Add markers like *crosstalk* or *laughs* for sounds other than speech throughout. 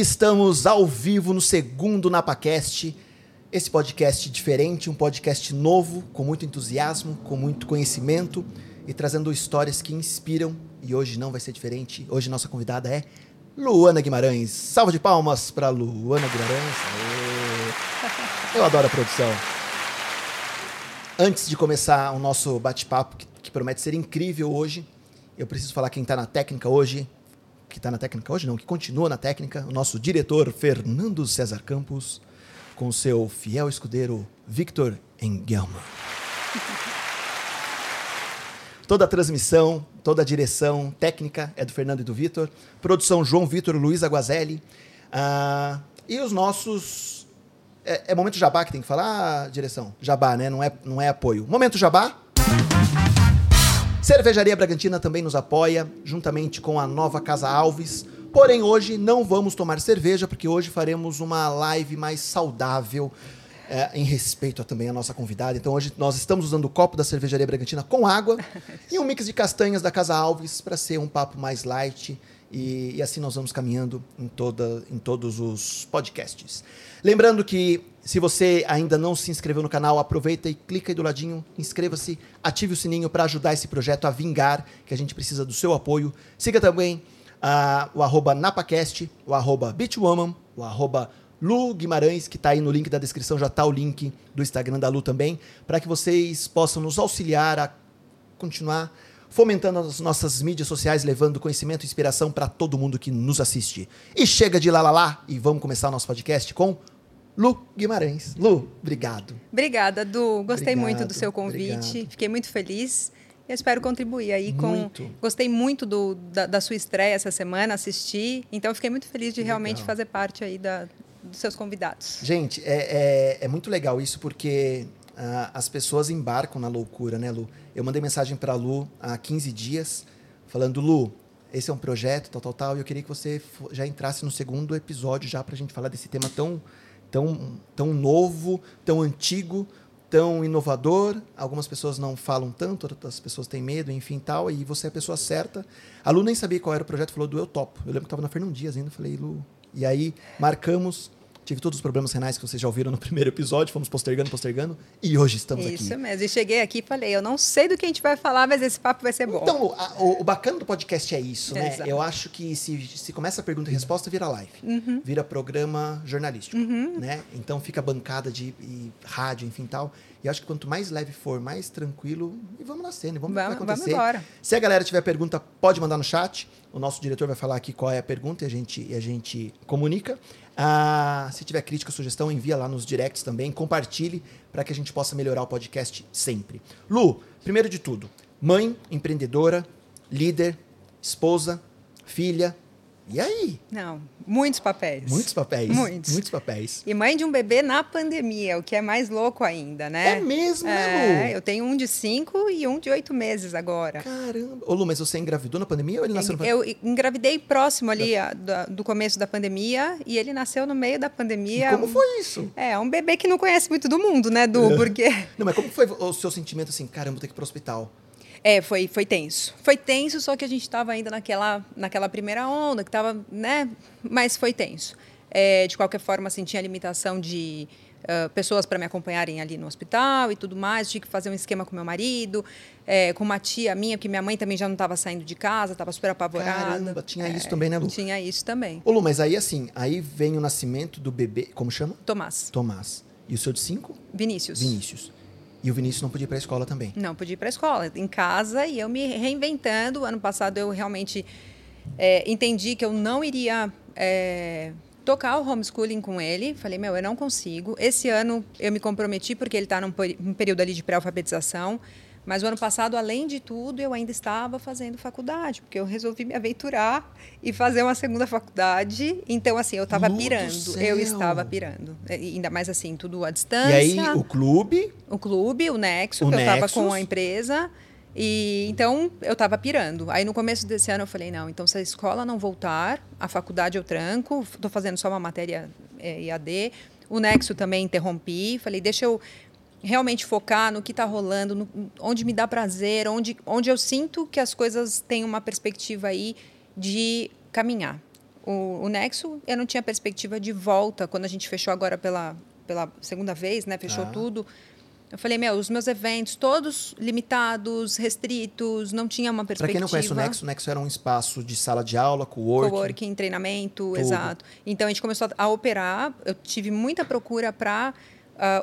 Estamos ao vivo no segundo NapaCast. Esse podcast diferente, um podcast novo, com muito entusiasmo, com muito conhecimento e trazendo histórias que inspiram. E hoje não vai ser diferente. Hoje nossa convidada é Luana Guimarães. Salva de palmas para Luana Guimarães. Eu adoro a produção. Antes de começar o nosso bate-papo, que promete ser incrível hoje, eu preciso falar quem está na técnica hoje. Que está na técnica hoje, não, que continua na técnica, o nosso diretor Fernando César Campos, com seu fiel escudeiro Victor Engelman. Toda a transmissão, toda a direção técnica é do Fernando e do Vitor. Produção João Vitor Luiz Aguazelli. Ah, e os nossos. É, é, momento jabá que tem que falar, direção? Jabá, né? Não é, não é apoio. Momento jabá. Cervejaria Bragantina também nos apoia, juntamente com a nova Casa Alves. Porém, hoje não vamos tomar cerveja, porque hoje faremos uma live mais saudável, é, em respeito a, também à nossa convidada. Então, hoje nós estamos usando o copo da Cervejaria Bragantina com água *laughs* e um mix de castanhas da Casa Alves para ser um papo mais light. E, e, assim nós vamos caminhando em, toda, em todos os podcasts. Lembrando que se você ainda não se inscreveu no canal, aproveita e clica aí do ladinho, inscreva-se, ative o sininho para ajudar esse projeto a vingar, que a gente precisa do seu apoio. Siga também uh, o arroba NapaCast, o arroba Beachwoman, o arroba Lu Guimarães, que está aí no link da descrição, já está o link do Instagram da Lu também, para que vocês possam nos auxiliar a continuar fomentando as nossas mídias sociais, levando conhecimento e inspiração para todo mundo que nos assiste. E chega de lá, lá, lá e vamos começar o nosso podcast com Lu Guimarães. Lu, obrigado. Obrigada, Du. Gostei obrigado, muito do seu convite. Obrigado. Fiquei muito feliz. Eu espero contribuir aí com. Muito. Gostei muito do, da, da, sua estreia essa semana, assisti. Então, fiquei muito feliz de legal. realmente fazer parte aí da, dos seus convidados. Gente, é, é, é muito legal isso porque uh, as pessoas embarcam na loucura, né, Lu? Eu mandei mensagem para a Lu há 15 dias, falando: Lu, esse é um projeto, tal, tal, tal, e eu queria que você já entrasse no segundo episódio já para a gente falar desse tema tão, tão, tão novo, tão antigo, tão inovador. Algumas pessoas não falam tanto, outras pessoas têm medo, enfim, tal, e você é a pessoa certa. A Lu nem sabia qual era o projeto, falou do Eu Topo. Eu lembro que estava na Fernão Dias ainda, falei, Lu. E aí marcamos Tive todos os problemas renais que vocês já ouviram no *laughs* primeiro episódio, fomos postergando, postergando, e hoje estamos Isso aqui. Isso mesmo. E cheguei aqui e falei, eu não sei do que a gente vai falar, mas esse papo vai ser bom. Então, a, o, o, bacana do podcast é isso, né? Exato. Eu acho que se, se começa a pergunta e resposta, vira live. Uhum. Vira programa jornalístico, uhum. né? Então fica bancada de rádio, enfim, tal. E acho que quanto mais leve for, mais tranquilo, e vamos na cena, vamos, vamos ver o que vai acontecer. Vamos embora. Se a galera tiver pergunta, pode mandar no chat. O nosso diretor vai falar aqui qual é a pergunta e a gente, e a gente comunica. Ah, se tiver crítica, sugestão, envia lá nos directs também, compartilhe para que a gente possa melhorar o podcast sempre. Lu, primeiro de tudo, mãe, empreendedora, líder, esposa, filha, e aí? Não, muitos papéis. Muitos papéis. Muitos. Muitos papéis. E mãe de um bebê na pandemia, o que é mais louco ainda, né? É mesmo, né, Lu? Eu tenho um de cinco e um de oito meses agora. Caramba. Ô, Lu, mas você engravidou na pandemia ou ele nasceu na pandemia? Eu engravidei próximo ali a, do, do, começo da pandemia e ele nasceu no meio da pandemia. E como foi isso? É, um bebê que não conhece muito do mundo, né, Du? É. Porque... Não, mas como foi o seu sentimento assim, caramba, vou ter que ir pro hospital? É, foi, foi tenso. Foi tenso, só que a gente estava ainda naquela, naquela primeira onda, que estava, né? Mas foi tenso. É, de qualquer forma, assim, tinha limitação de uh, pessoas para me acompanharem ali no hospital e tudo mais. Tinha que fazer um esquema com meu marido, é, com uma tia minha, porque minha mãe também já não estava saindo de casa, estava super apavorada. Caramba, tinha é, isso também, né, Lu? Tinha isso também. Ô, Lu, mas aí assim, aí vem o nascimento do bebê, como chama? Tomás. Tomás. E o seu de cinco? Vinícius. Vinícius. E o Vinícius não podia ir para a escola também? Não podia ir para a escola, em casa e eu me reinventando. Ano passado eu realmente é, entendi que eu não iria é, tocar o homeschooling com ele. Falei, meu, eu não consigo. Esse ano eu me comprometi porque ele está num, num período ali de pré-alfabetização. Mas o ano passado, além de tudo, eu ainda estava fazendo faculdade, porque eu resolvi me aventurar e fazer uma segunda faculdade. Então, assim, eu estava pirando. Eu estava pirando. Ainda mais assim, tudo à distância. E aí, o clube? O clube, o Nexo, o que Nexus. eu estava com a empresa. E então eu estava pirando. Aí no começo desse ano eu falei: não, então se a escola não voltar, a faculdade eu tranco, estou fazendo só uma matéria é, IAD. O Nexo também interrompi. Falei: deixa eu realmente focar no que está rolando, no, onde me dá prazer, onde, onde eu sinto que as coisas têm uma perspectiva aí de caminhar. o, o Nexo, eu não tinha perspectiva de volta quando a gente fechou agora pela, pela segunda vez, né? Fechou Ah. tudo. Eu falei, meu, os meus eventos todos limitados, restritos, não tinha uma Para perspectiva. quem não conhece o Nexo, o Nexo era um espaço de sala de aula, co-working. Coworking, treinamento, exato. Então a gente começou a operar. Eu tive muita procura para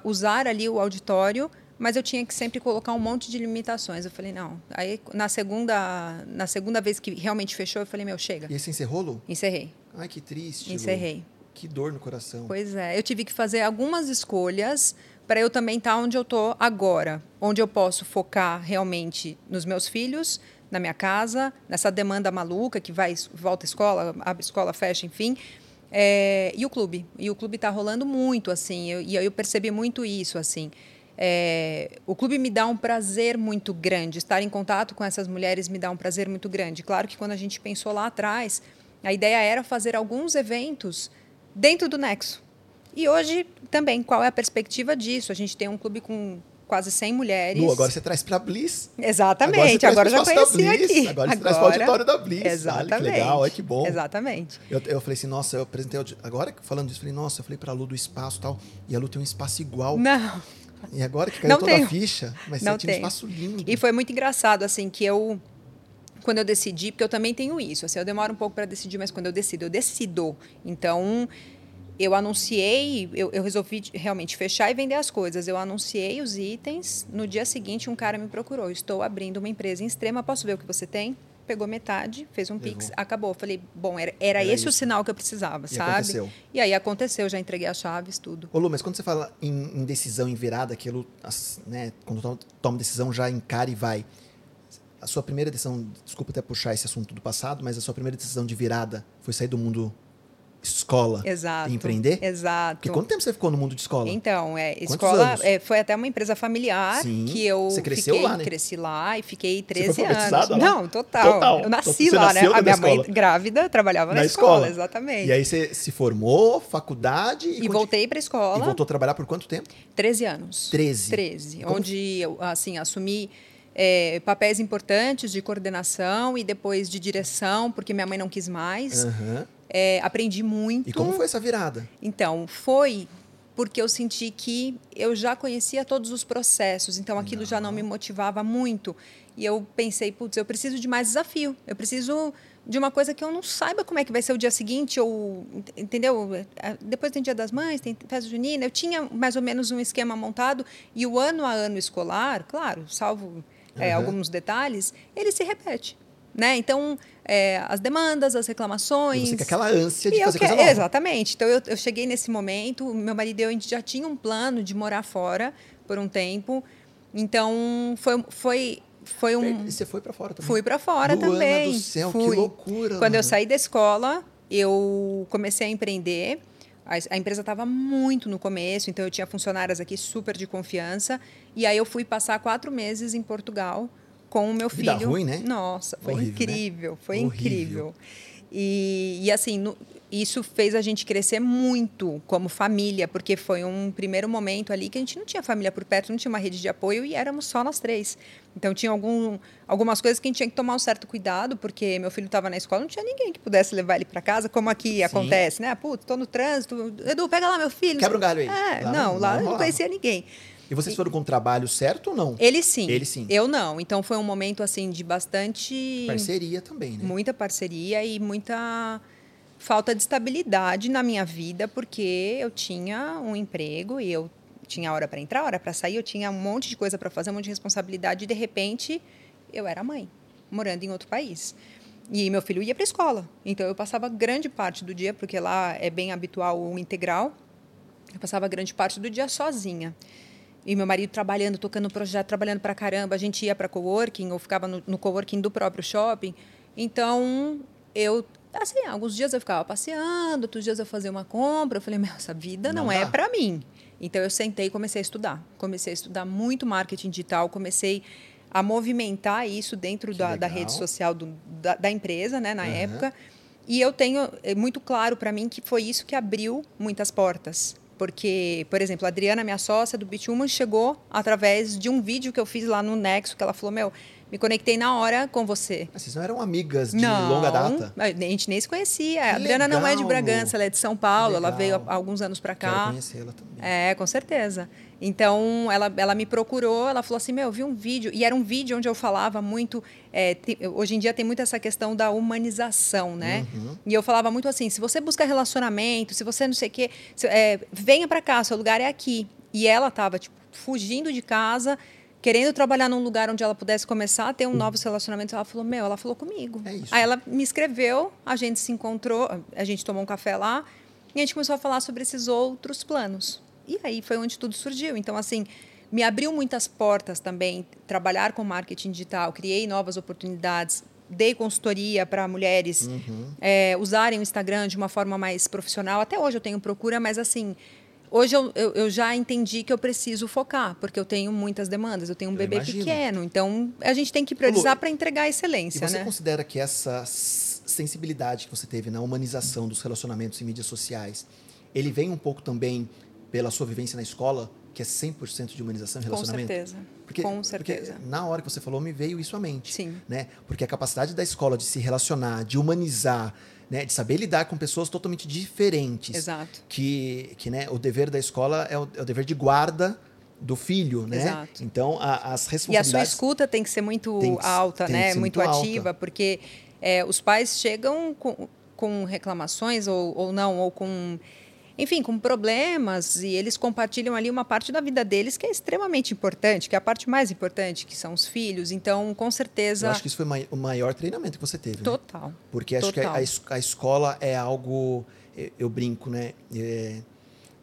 usar ali o auditório, mas eu tinha que sempre colocar um monte de limitações. Eu falei, não. Aí na segunda, na segunda vez que realmente fechou, eu falei, meu, chega. E você encerrou, Lu? Encerrei. Ai, que triste. Lu. Encerrei. Que dor no coração. Pois é, eu tive que fazer algumas escolhas para eu também estar onde eu estou agora, onde eu posso focar realmente nos meus filhos, na minha casa, nessa demanda maluca que vai volta à escola, abre escola, fecha, enfim. É, e o clube, e o clube está rolando muito assim, eu, e eu percebi muito isso assim. É, o clube me dá um prazer muito grande, estar em contato com essas mulheres me dá um prazer muito grande. Claro que quando a gente pensou lá atrás, a ideia era fazer alguns eventos dentro do Nexo. E hoje também, qual é a perspectiva disso? A gente tem um clube com quase 100 mulheres. Lu, agora você traz para Bliss. Exatamente, Agora, agora, já conheci aqui. Agora você traz para o auditório da Bliss. Exatamente. Olha que legal, olha que bom. Exatamente. Eu, eu falei assim, nossa, eu apresentei. Agora falando disso, eu falei, nossa, eu falei pra Lu do espaço e tal. E a Lu tem um espaço igual. Não. E agora que caiu Não toda tenho. a ficha, mas Não você tinha um espaço lindo. E foi muito engraçado, assim, que eu. Quando eu decidi, porque eu também tenho isso, assim, eu demoro um pouco para decidir, mas quando eu decido, eu decido. Então, eu anunciei, eu, eu resolvi realmente fechar e vender as coisas. Eu anunciei os itens. No dia seguinte, um cara me procurou. Estou abrindo uma empresa em extrema. Posso ver o que você tem? Pegou metade, fez um pix, Levou. acabou. Falei, bom, era, era, Era esse o isso. sinal que eu precisava, E sabe? aconteceu. E aí aconteceu, já entreguei as chaves, tudo. Ô Lu, mas quando você fala em, em decisão, em virada, aquilo, né, quando toma decisão, já encara e vai. A sua primeira decisão, desculpa até puxar esse assunto do passado, mas a sua primeira decisão de virada foi sair do mundo escola Exato. e empreender? Exato. Porque quanto tempo você ficou no mundo de escola? Então, é, Quantos escola anos? é, foi até uma empresa familiar Sim. que eu Você cresceu fiquei, lá, né? cresci lá e fiquei foi 13 anos. alfabetizada lá? Não, total. Total. Eu nasci Você lá, né? A minha da mãe escola? grávida trabalhava na, Na escola, escola. exatamente. E aí você se formou, faculdade e, E voltei para a e escola, voltou a trabalhar por quanto tempo? 13 anos. 13. 13, Como- onde eu assim assumi é, papéis importantes de coordenação e depois de direção, porque minha mãe não quis mais. Aham. É, aprendi muito. E como foi essa virada? Então, foi porque eu senti que eu já conhecia todos os processos, então aquilo já não me motivava muito. E eu pensei, putz, eu preciso de mais desafio. Eu preciso de uma coisa que eu não saiba como é que vai ser o dia seguinte, ou entendeu? Eh, Depois tem Dia das Mães, tem festa junina. Eu tinha mais ou menos um esquema montado e o ano a ano escolar, claro, salvo Aham. alguns detalhes, ele se repete. Né? Então, eh, as demandas, as reclamações. E você aquela ânsia de eu fazer que- coisa nova. Exatamente. Então eu, eu cheguei nesse momento, meu marido e eu a gente já tinha um plano de morar fora por um tempo. Então foi foi foi um E você foi pra fora também. fui para fora Luana também. do céu, que Fui. loucura, Quando eu Luana. saí da escola, eu comecei a empreender. A, a empresa estava muito no começo, então eu tinha funcionárias aqui super de confiança. E aí eu fui passar quatro meses em Portugal com o meu Vida filho. ruim, né? Nossa, foi Horrível, né? incrível, foi Horrível. incrível. E, e assim, no- isso fez a gente crescer muito como família, porque foi um primeiro momento ali que a gente não tinha família por perto, não tinha uma rede de apoio e éramos só nós três. Então tinha algum, algumas coisas que a gente tinha que tomar um certo cuidado, porque meu filho estava na escola, não tinha ninguém que pudesse levar ele para casa, como aqui acontece, né? Putz, tô no trânsito, Edu, pega lá meu filho. Quebra um galho aí. É, Lá não, não- lá não eu não rolava. conhecia ninguém. E vocês foram com o trabalho certo ou não? Ele sim. Ele sim. Eu não. Então foi um momento assim de bastante Parceria também, né? muita parceria e muita falta de estabilidade na minha vida, porque eu tinha um emprego e eu tinha hora para entrar, hora para sair, eu tinha um monte de coisa para fazer, um monte de responsabilidade e de repente eu era mãe, morando em outro país. E meu filho ia para a escola. Então eu passava grande parte do dia, porque lá é bem habitual o integral. Eu passava grande parte do dia sozinha. E meu marido trabalhando, tocando projeto, trabalhando para caramba. A gente ia para coworking ou ficava no, no coworking do próprio shopping. Então, eu, assim, alguns dias eu ficava passeando, outros dias eu fazia uma compra. Eu falei, meu, essa vida não, Não é para mim. Então, eu sentei e comecei a estudar. Comecei a estudar muito marketing digital, comecei a movimentar isso dentro da, da rede social do- da, da empresa, né, na Aham. época. E eu tenho é muito claro para mim que foi isso que abriu muitas portas. Porque, por exemplo, a Adriana, minha sócia do Bituman, chegou através de um vídeo que eu fiz lá no Nexo, que ela falou: Meu, me conectei na hora com você. Mas vocês não eram amigas de não, longa data? A gente nem se conhecia. Que a Adriana não é de legal, Bragança, ela é de São Paulo. Ela legal. veio há alguns anos para Quero cá. conhecê-la também. É, com certeza. Então, ela, ela me procurou, ela falou assim, meu, eu vi um vídeo, e era um vídeo onde eu falava muito, é, te- hoje em dia tem muito essa questão da humanização, né? Uhum. E eu falava muito assim, se você busca relacionamento, se você não sei o quê, se- é, venha para cá, seu lugar é aqui. E ela estava, tipo, fugindo de casa, querendo trabalhar num lugar onde ela pudesse começar a ter um novos relacionamentos. Ela falou, meu, ela falou comigo. É. Aí ela me escreveu, a gente se encontrou, a gente tomou um café lá, e a gente começou a falar sobre esses outros planos. E aí foi onde tudo surgiu. Então, assim, me abriu muitas portas também trabalhar com marketing digital, criei novas oportunidades, dei consultoria para mulheres é, usarem o Instagram de uma forma mais profissional. Até hoje eu tenho procura, mas assim. Hoje eu, eu, eu já entendi que eu preciso focar, porque eu tenho muitas demandas, eu tenho um Eu bebê imagino. pequeno, então a gente tem que priorizar para entregar E excelência, você né? considera que essa sensibilidade que você teve na humanização dos relacionamentos em mídias sociais, ele vem um pouco também pela sua vivência na escola, que é 100% de humanização e Com relacionamento? certeza. Porque, Com certeza. Porque na hora que você falou, me veio isso à mente. Sim. Né? Porque a capacidade da escola de se relacionar, de humanizar, né? de saber lidar com pessoas totalmente diferentes. Exato. Que, que né? o dever da escola é o, é o dever de guarda do filho, né? Exato. Então, a- as E a responsabilidades... sua escuta tem que ser muito que- alta, né? Muito, muito alta. ativa, porque é, os pais chegam com, com reclamações ou, ou não, ou com. Enfim, com problemas, e eles compartilham ali uma parte da vida deles que é extremamente importante, que é a parte mais importante, que são os filhos. Então, com certeza. Eu acho que isso foi mai- o maior treinamento que você teve, né? Total. Porque acho que a, Total. a es- a escola é algo. Eu, eu brinco, né? É,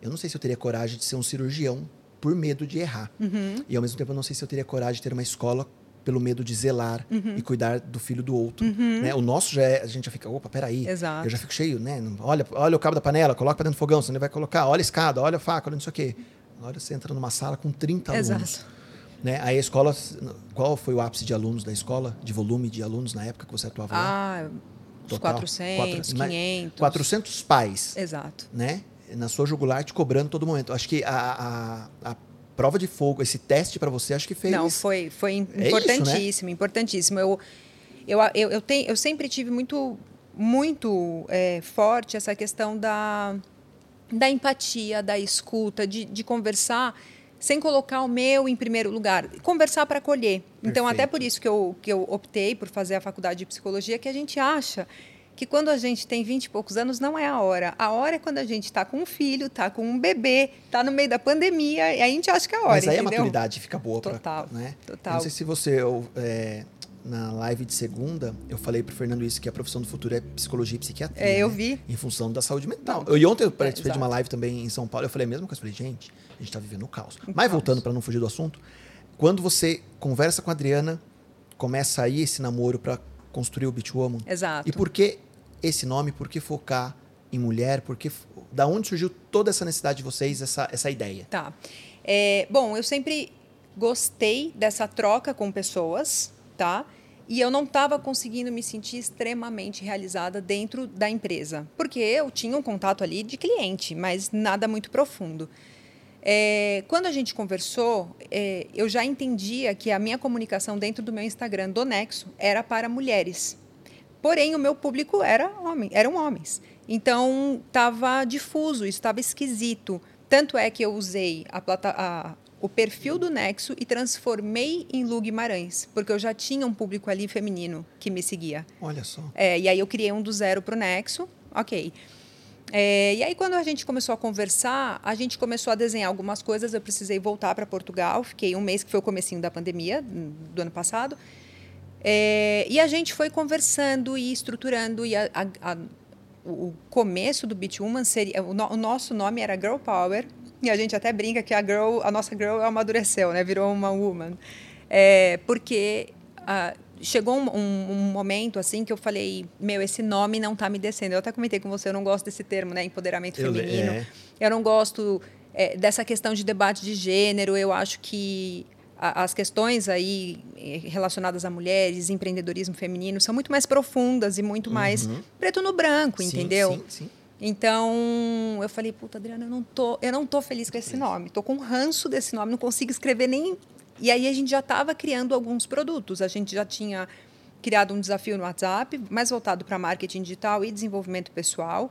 eu não sei se eu teria coragem de ser um cirurgião por medo de errar. Uhum. E ao mesmo tempo eu não sei se eu teria coragem de ter uma escola pelo medo de zelar Uhum. e cuidar do filho do outro. Né? O nosso já é, a gente já fica, opa, peraí. Exato. Eu já fico cheio, né? Olha, olha o cabo da panela, coloca pra dentro do fogão, ele vai colocar, olha a escada, olha a faca, olha não sei o quê. Agora você entra numa sala com 30 alunos. Exato. Né? Aí a escola, qual foi o ápice de alunos da escola? De volume de alunos na época que você atuava? Ah, Total. 400, Quatro- 500. 400 pais, Exato. né? Na sua jugular te cobrando todo momento. Acho que a, a, a prova de fogo, esse teste para você, acho que fez. Não, foi, foi im- É isso, né? importantíssimo, importantíssimo. Eu, eu, eu, eu, tenho, eu sempre tive muito, muito é, forte essa questão da, da empatia, da escuta, de, de conversar sem colocar o meu em primeiro lugar. Conversar para acolher. Então, até por isso que eu, que eu optei por fazer a faculdade de psicologia, que a gente acha que quando a gente tem 20 e poucos anos não é a hora. A hora é quando a gente está com um filho, está com um bebê, está no meio da pandemia, e a gente acha que é a hora, Mas aí a entendeu? maturidade fica boa pra, Total, né? total. Eu não sei se você eu, é, na live de segunda, eu falei pro Fernando isso que a profissão do futuro é psicologia e psiquiatria. É, eu né? vi. Em função da saúde mental. Eu, e ontem eu participei de exato. uma live também em São Paulo, eu falei a mesma coisa, eu falei, gente, a gente tá vivendo um caos. Um Mas caos. voltando para não fugir do assunto, quando você conversa com a Adriana, começa aí esse namoro para construir o Beachwoman. Exato. E por que esse nome? Por que focar em mulher? Por que, da onde surgiu toda essa necessidade de vocês, essa, essa ideia? Tá. É, bom, eu sempre gostei dessa troca com pessoas, tá? E eu não estava conseguindo me sentir extremamente realizada dentro da empresa. Porque eu tinha um contato ali de cliente, mas nada muito profundo. É, quando a gente conversou, é, eu já entendia que a minha comunicação dentro do meu Instagram do Nexo era para mulheres. Porém, o meu público era homem, eram homens. Então, estava difuso, estava esquisito. Tanto é que eu usei a plata, a, o perfil do Nexo e transformei em Lu Guimarães, porque eu já tinha um público ali feminino que me seguia. Olha só. É, e aí eu criei um do zero para o Nexo, ok. É, e aí quando a gente começou a conversar, a gente começou a desenhar algumas coisas. Eu precisei voltar para Portugal, fiquei um mês que foi o comecinho da pandemia do ano passado. É, e a gente foi conversando e estruturando. E a, a, a, o começo do Beach Woman seria o, no, o, nosso nome era Girl Power. E a gente até brinca que a girl a nossa girl amadureceu né? Virou uma woman. É, porque chegou um, um, um, momento assim que eu falei meu esse nome não está me descendo eu até comentei com você eu não gosto desse termo né empoderamento Eu- feminino é. eu não gosto é, dessa questão de debate de gênero eu acho que a- as questões aí eh, relacionadas a mulheres, empreendedorismo feminino, são muito mais profundas e muito mais preto no branco, Sim, entendeu? Sim, sim. Então, eu falei, puta, Adriana, eu não tô, eu não tô feliz com esse nome. Tô com ranço desse nome, não consigo escrever nem E aí a gente já estava criando alguns produtos. A gente já tinha criado um desafio no WhatsApp, mais voltado para marketing digital e desenvolvimento pessoal,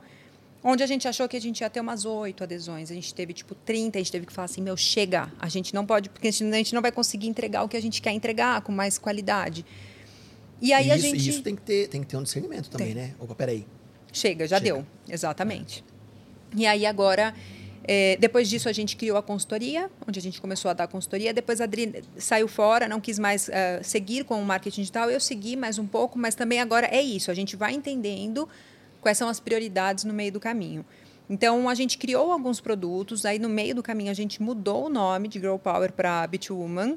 onde a gente achou que a gente ia ter umas oito adesões. A gente teve tipo 30, a gente teve que falar assim, meu, chega, a gente não pode, porque a gente não vai conseguir entregar o que a gente quer entregar com mais qualidade. E aí isso, a gente. isso tem que ter, tem que ter um discernimento também, tem. né? Opa, peraí. Chega, já Chega. deu. Exatamente. É. E aí agora. É, depois disso, a gente criou a consultoria, onde a gente começou a dar consultoria. Depois a Adri saiu fora, não quis mais uh, seguir com o marketing digital. Eu segui mais um pouco, mas também agora é isso. A gente vai entendendo quais são as prioridades no meio do caminho. Então, a gente criou alguns produtos. Aí, no meio do caminho, a gente mudou o nome de Girl Power para Beach Woman,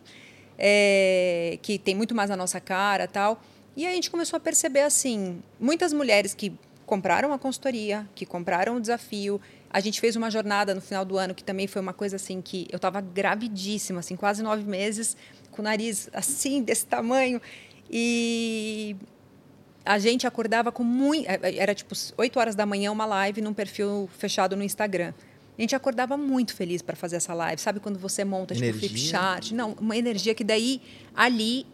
é, que tem muito mais a nossa cara tal. E a gente começou a perceber assim, muitas mulheres que compraram a consultoria, que compraram o desafio. A gente fez uma jornada no final do ano que também foi uma coisa assim que eu estava gravidíssima, assim, quase nove meses, com o nariz assim desse tamanho e a gente acordava com muito, é, é, era tipo 8 horas da manhã uma live num perfil fechado no Instagram. A gente acordava muito feliz para fazer essa live. Sabe quando você monta energia. tipo flip chart? Não, uma energia que daí ali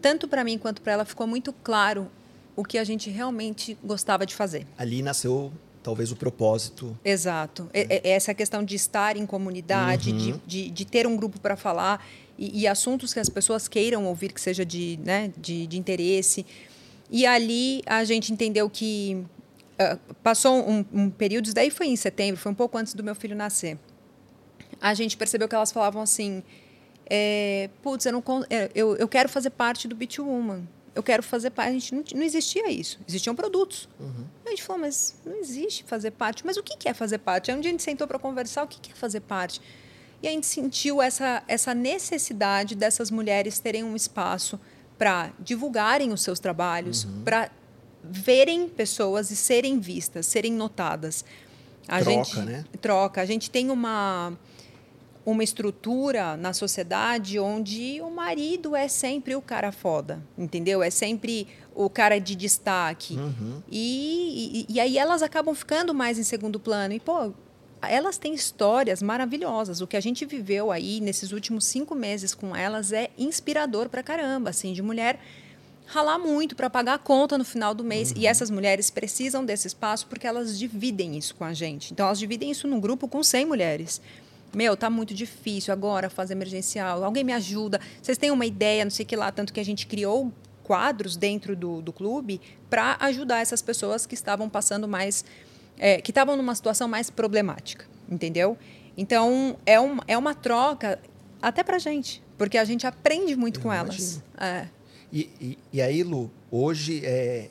tanto para mim quanto para ela ficou muito claro o que a gente realmente gostava de fazer. Ali nasceu talvez o propósito. Exato. É. É, essa questão de estar em comunidade, uhum. de, de, de, ter um grupo para falar e, e, assuntos que as pessoas queiram ouvir, que seja de, né, de, de interesse. E ali a gente entendeu que uh, passou um, um período, isso daí foi em setembro, foi um pouco antes do meu filho nascer. A gente percebeu que elas falavam assim: é, putz, eu, não, é, eu, eu quero fazer parte do Beat Woman. Eu quero fazer parte. A gente não, não existia isso. Existiam produtos. Uhum. A gente falou, mas não existe fazer parte. Mas o que é fazer parte? Aí um dia a gente sentou para conversar, o que é fazer parte? E a gente sentiu essa, essa necessidade dessas mulheres terem um espaço para divulgarem os seus trabalhos, uhum. para verem pessoas e serem vistas, serem notadas. A troca, gente, né? Troca. A gente tem uma uma estrutura na sociedade onde o marido é sempre o cara foda, entendeu? É sempre o cara de destaque. Uhum. E, e, e, aí elas acabam ficando mais em segundo plano. E, pô, elas têm histórias maravilhosas. O que a gente viveu aí nesses últimos cinco meses com elas é inspirador pra caramba, assim, de mulher ralar muito para pagar a conta no final do mês. Uhum. E essas mulheres precisam desse espaço porque elas dividem isso com a gente. Então, elas dividem isso num grupo com 100 mulheres meu, tá muito difícil agora fazer emergencial, alguém me ajuda. Vocês têm uma ideia, não sei o que lá, tanto que a gente criou quadros dentro do, do clube para ajudar essas pessoas que estavam passando mais, é, que estavam numa situação mais problemática, entendeu? Então, é, um, é uma troca até para gente, porque a gente aprende muito Eu com imagino. elas. É. E, e, e, aí, Lu, hoje, é,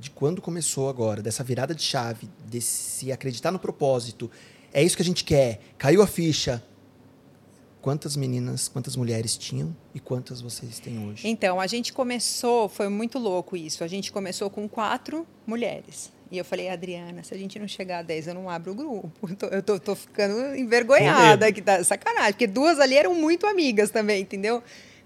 de quando começou agora, dessa virada de chave, desse acreditar no propósito, é isso que a gente quer. Caiu a ficha. Quantas meninas, quantas mulheres tinham e quantas vocês têm hoje? Então, a gente começou, foi muito louco isso. A gente começou com quatro mulheres. E eu falei, Adriana, se a gente não chegar a 10, eu não abro o grupo. *laughs* Eu tô, tô ficando envergonhada, que tá sacanagem. Porque duas ali eram muito amigas também, entendeu?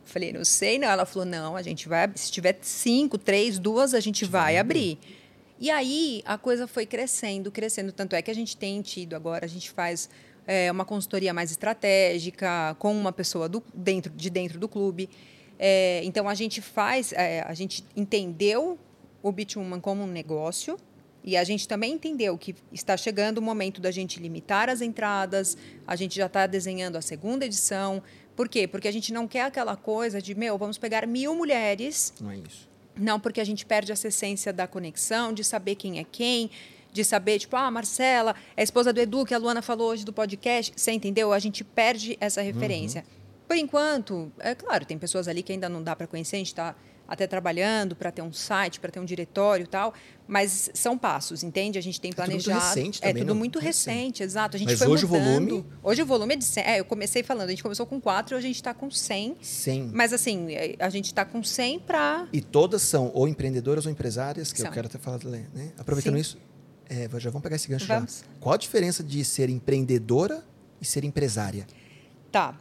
Falei, não sei, não. Ela falou, não, a gente vai, se tiver cinco, três, duas, a gente vai abrir. abrir. E aí a coisa foi crescendo, crescendo. Tanto é que a gente tem tido agora, a gente faz é, uma consultoria mais estratégica com uma pessoa do, dentro, de dentro do clube. É, então a gente faz, é, a gente entendeu o Bitwoman como um negócio e a gente também entendeu que está chegando o momento da gente limitar as entradas. A gente já está desenhando a segunda edição. Por quê? Porque a gente não quer aquela coisa de, meu, vamos pegar mil mulheres. Não é isso não, porque a gente perde essa essência da conexão, de saber quem é quem, de saber, tipo, ah, Marcela, é a esposa do Edu, que a Luana falou hoje do podcast. Você entendeu? A gente perde essa referência. Uhum. Por enquanto, é claro, tem pessoas ali que ainda não dá para conhecer, a gente está até trabalhando para ter um site, para ter um diretório e tal, mas são passos, entende? A gente tem planejado. É tudo recente também, É tudo não? muito recente, exato. A gente mas foi hoje mudando. o volume... Hoje o volume é de 100. É, eu comecei falando, a gente começou com 4, a gente está com 100. 100. Mas assim, é, a gente está com 100 para... E todas são ou empreendedoras ou empresárias, que são. eu quero até falar, né? Aproveitando Sim. isso, é, já vamos pegar esse gancho vamos. já. Qual a diferença de ser empreendedora e ser empresária? Tá.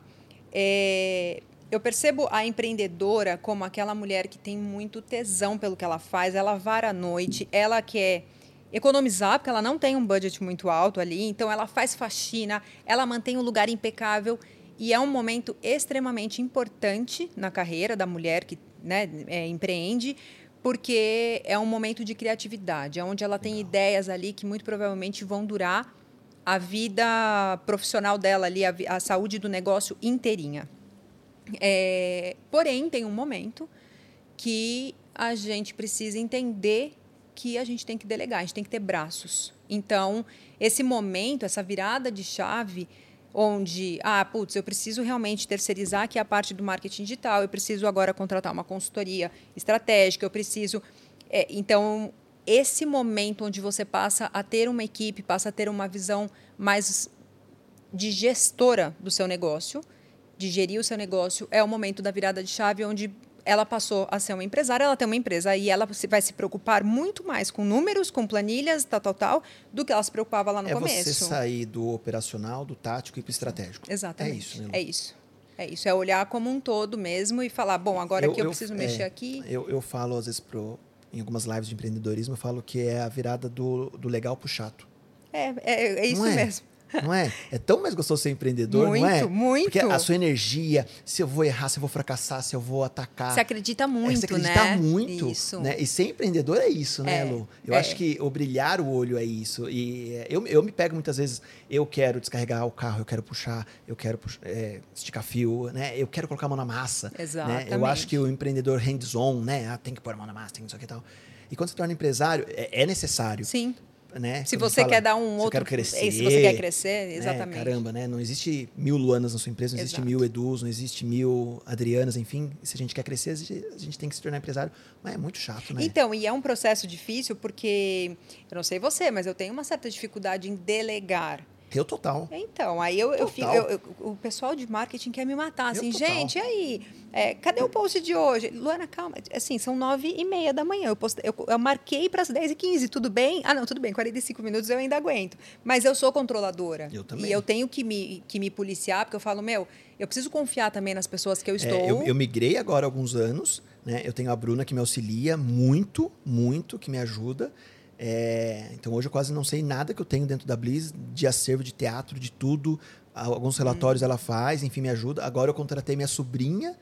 É, eu percebo a empreendedora como aquela mulher que tem muito tesão pelo que ela faz, ela vara à noite, ela quer economizar, porque ela não tem um budget muito alto ali, então ela faz faxina, ela mantém o um lugar impecável E é um momento extremamente importante na carreira da mulher que né, é, empreende, porque é um momento de criatividade, onde ela tem Legal. ideias ali que muito provavelmente vão durar a vida profissional dela ali, a, a saúde do negócio inteirinha. É, porém, tem um momento que a gente precisa entender que a gente tem que delegar, a gente tem que ter braços. Então, esse momento, essa virada de chave, onde, ah, putz, eu preciso realmente terceirizar aqui a parte do marketing digital, eu preciso agora contratar uma consultoria estratégica, eu preciso. É, então, esse momento onde você passa a ter uma equipe, passa a ter uma visão mais de gestora do seu negócio, de gerir o seu negócio, é o momento da virada de chave onde ela passou a ser uma empresária, ela tem uma empresa e ela vai se preocupar muito mais com números, com planilhas, tal, tal, tal, do que ela se preocupava lá no é começo. É você sair do operacional, do tático e para o estratégico. Exatamente. É isso, né? É isso. É isso, é olhar como um todo mesmo e falar, bom, agora eu, que eu, eu preciso é, mexer aqui. Eu, eu falo, às vezes, pro, em algumas lives de empreendedorismo, eu falo que é a virada do, do legal para o chato. É, é, é isso é? mesmo. Não é? É tão mais gostoso ser empreendedor, muito, não é? Muito, muito. Porque a sua energia, se eu vou errar, se eu vou fracassar, se eu vou atacar. Você acredita muito, é, você acredita né? muito. Isso. Né? E ser empreendedor é isso, né, é, Lu? Eu é. acho que o brilhar o olho é isso. E é, eu, eu me pego muitas vezes, eu quero descarregar o carro, eu quero puxar, eu quero puxar, é, esticar fio, né? Eu quero colocar a mão na massa. Exatamente. Né? Eu acho que o empreendedor hands-on, né? Ah, tem que pôr a mão na massa, tem isso aqui e tal. E quando você torna empresário, é, é necessário. Sim. Né? Se você fala, quer dar um outro. Crescer, se você quer crescer, exatamente. Né? Caramba, né? Não existe mil Luanas na sua empresa, não existe Exato. mil Edus, não existe mil Adrianas, enfim. Se a gente quer crescer, a gente tem que se tornar empresário. Mas é muito chato, né? Então, e é um processo difícil porque, eu não sei você, mas eu tenho uma certa dificuldade em delegar. Eu total. Então, aí eu, eu fico. Eu, eu, o pessoal de marketing quer me matar. Assim, gente, e aí? É, cadê o post de hoje? Luana, calma. Assim, são nove e meia da manhã. Eu, postei, eu, eu marquei para as dez e quinze. Tudo bem? Ah, não, tudo bem. 45 minutos eu ainda aguento. Mas eu sou controladora. Eu também. E eu tenho que me, que me policiar, porque eu falo, meu, eu preciso confiar também nas pessoas que eu estou. É, eu, eu migrei agora há alguns anos. Né? Eu tenho a Bruna que me auxilia muito, muito, que me ajuda. É, então hoje eu quase não sei nada que eu tenho dentro da Bliss de acervo de teatro, de tudo. Alguns relatórios hum. ela faz, enfim, me ajuda. Agora eu contratei minha sobrinha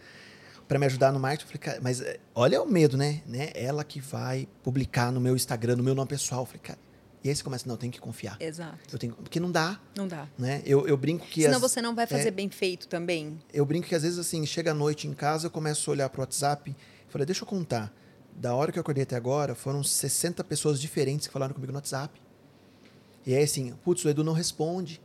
para me ajudar no marketing. Eu falei, mas é, olha o medo, né? né? Ela que vai publicar no meu Instagram, no meu nome pessoal. Eu falei, cara, e aí você começa, não, tem que confiar. Exato. Eu tenho, porque não dá. Não dá. Né? Eu, eu brinco que. Senão as, você não vai fazer é, bem feito também. Eu brinco que às vezes, assim, chega a noite em casa, eu começo a olhar pro WhatsApp e falei, deixa eu contar da hora que eu acordei até agora, foram 60 pessoas diferentes que falaram comigo no WhatsApp. E aí, assim, putz, o Edu não responde.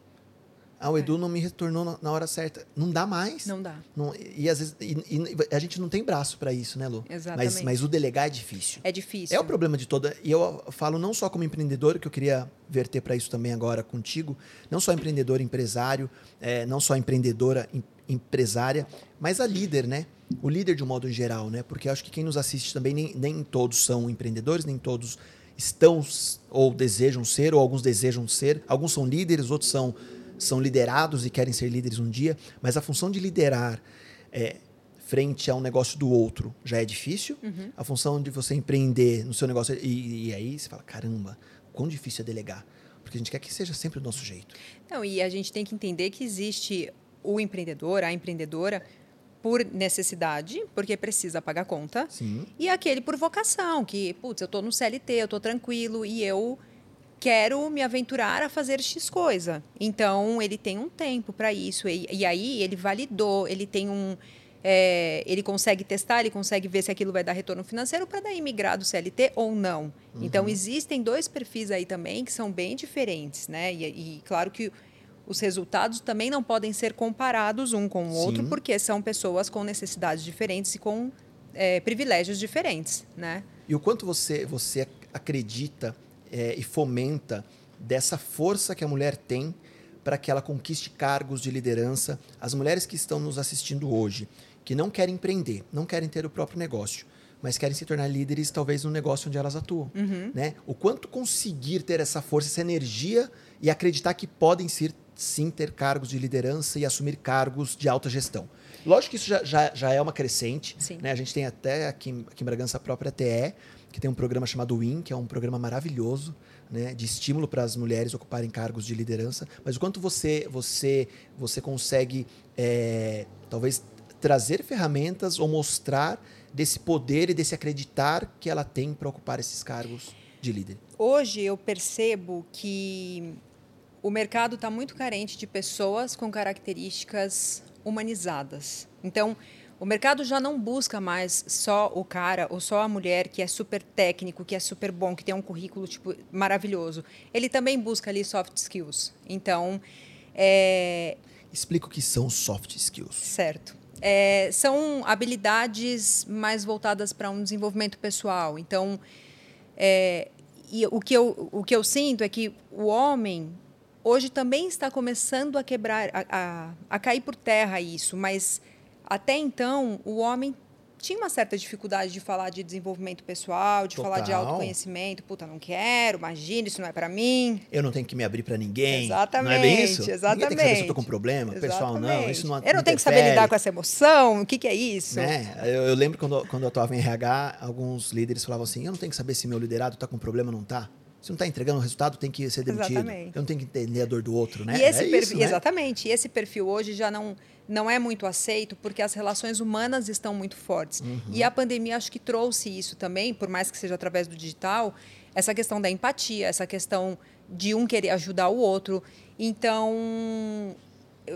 Ah, o Edu é. não me retornou na hora certa. Não dá mais. Não dá. Não, e às vezes e, e a gente não tem braço para isso, né, Lu? Exatamente. Mas, mas o delegar é difícil. É difícil. É o problema de toda. E eu falo não só como empreendedor, que eu queria verter para isso também agora contigo. Não só empreendedor, empresário, é, não só empreendedora, em, empresária, mas a líder, né? o líder de um modo geral, né? Porque acho que quem nos assiste também nem, nem todos são empreendedores, nem todos estão ou desejam ser, ou alguns desejam ser. Alguns são líderes, outros são, são liderados e querem ser líderes um dia. Mas a função de liderar é, frente a um negócio do outro já é difícil. Uhum. A função de você empreender no seu negócio. E, e aí você fala: caramba, quão difícil é delegar. Porque a gente quer que seja sempre do nosso jeito. Não, e a gente tem que entender que existe o empreendedor, a empreendedora, por necessidade, porque precisa pagar conta, Sim. e aquele por vocação, que, putz, eu estou no CLT, eu estou tranquilo e eu quero me aventurar a fazer X coisa. Então, ele tem um tempo para isso, e, e, aí ele validou, ele tem um. É, ele consegue testar, ele consegue ver se aquilo vai dar retorno financeiro para daí migrar do CLT ou não. Uhum. Então, existem dois perfis aí também que são bem diferentes, né? E, e claro que os resultados também não podem ser comparados um com o outro, Sim. porque são pessoas com necessidades diferentes e com é, privilégios diferentes, né? E o quanto você, você acredita é, e fomenta dessa força que a mulher tem para que ela conquiste cargos de liderança. As mulheres que estão nos assistindo hoje, que não querem empreender, não querem ter o próprio negócio, mas querem se tornar líderes talvez no negócio onde elas atuam. Uhum. Né? O quanto conseguir ter essa força, essa energia e acreditar que podem ser sim ter cargos de liderança e assumir cargos de alta gestão. Lógico que isso já, já, já é uma crescente. Né? A gente tem até aqui, aqui em Bragança a própria TE, que tem um programa chamado Win, que é um programa maravilhoso, né, de estímulo para as mulheres ocuparem cargos de liderança. Mas o quanto você você você consegue é, talvez trazer ferramentas ou mostrar desse poder e desse acreditar que ela tem para ocupar esses cargos de líder? Hoje eu percebo que o mercado está muito carente de pessoas com características humanizadas. Então, o mercado já não busca mais só o cara ou só a mulher que é super técnico, que é super bom, que tem um currículo tipo maravilhoso. Ele também busca ali soft skills. Então, é... explica o que são soft skills. Certo. É, são habilidades mais voltadas para um desenvolvimento pessoal. Então, é, e o que, eu, o que eu sinto é que o homem hoje também está começando a quebrar, a, a, a cair por terra isso, mas até então o homem tinha uma certa dificuldade de falar de desenvolvimento pessoal, de Total. falar de autoconhecimento. Puta, não quero, imagina, isso não é para mim. Eu não tenho que me abrir para ninguém. Exatamente. Não é bem isso? Exatamente. Ninguém tem que saber se eu tô com problema. Exatamente. Pessoal, não, isso não Eu não tenho que saber lidar com essa emoção. O que, que é isso? Né? Eu, eu, lembro quando, quando eu atuava em RH, alguns líderes falavam assim: eu não tenho que saber se meu liderado está com problema ou não está. Se não está entregando o resultado, tem que ser demitido. Exatamente. Eu não tenho que entender a dor do outro, né? E esse é perfil, isso, né? Exatamente. E esse perfil hoje já não não é muito aceito porque as relações humanas estão muito fortes. Uhum. E a pandemia acho que trouxe isso também, por mais que seja através do digital, essa questão da empatia, essa questão de um querer ajudar o outro. Então,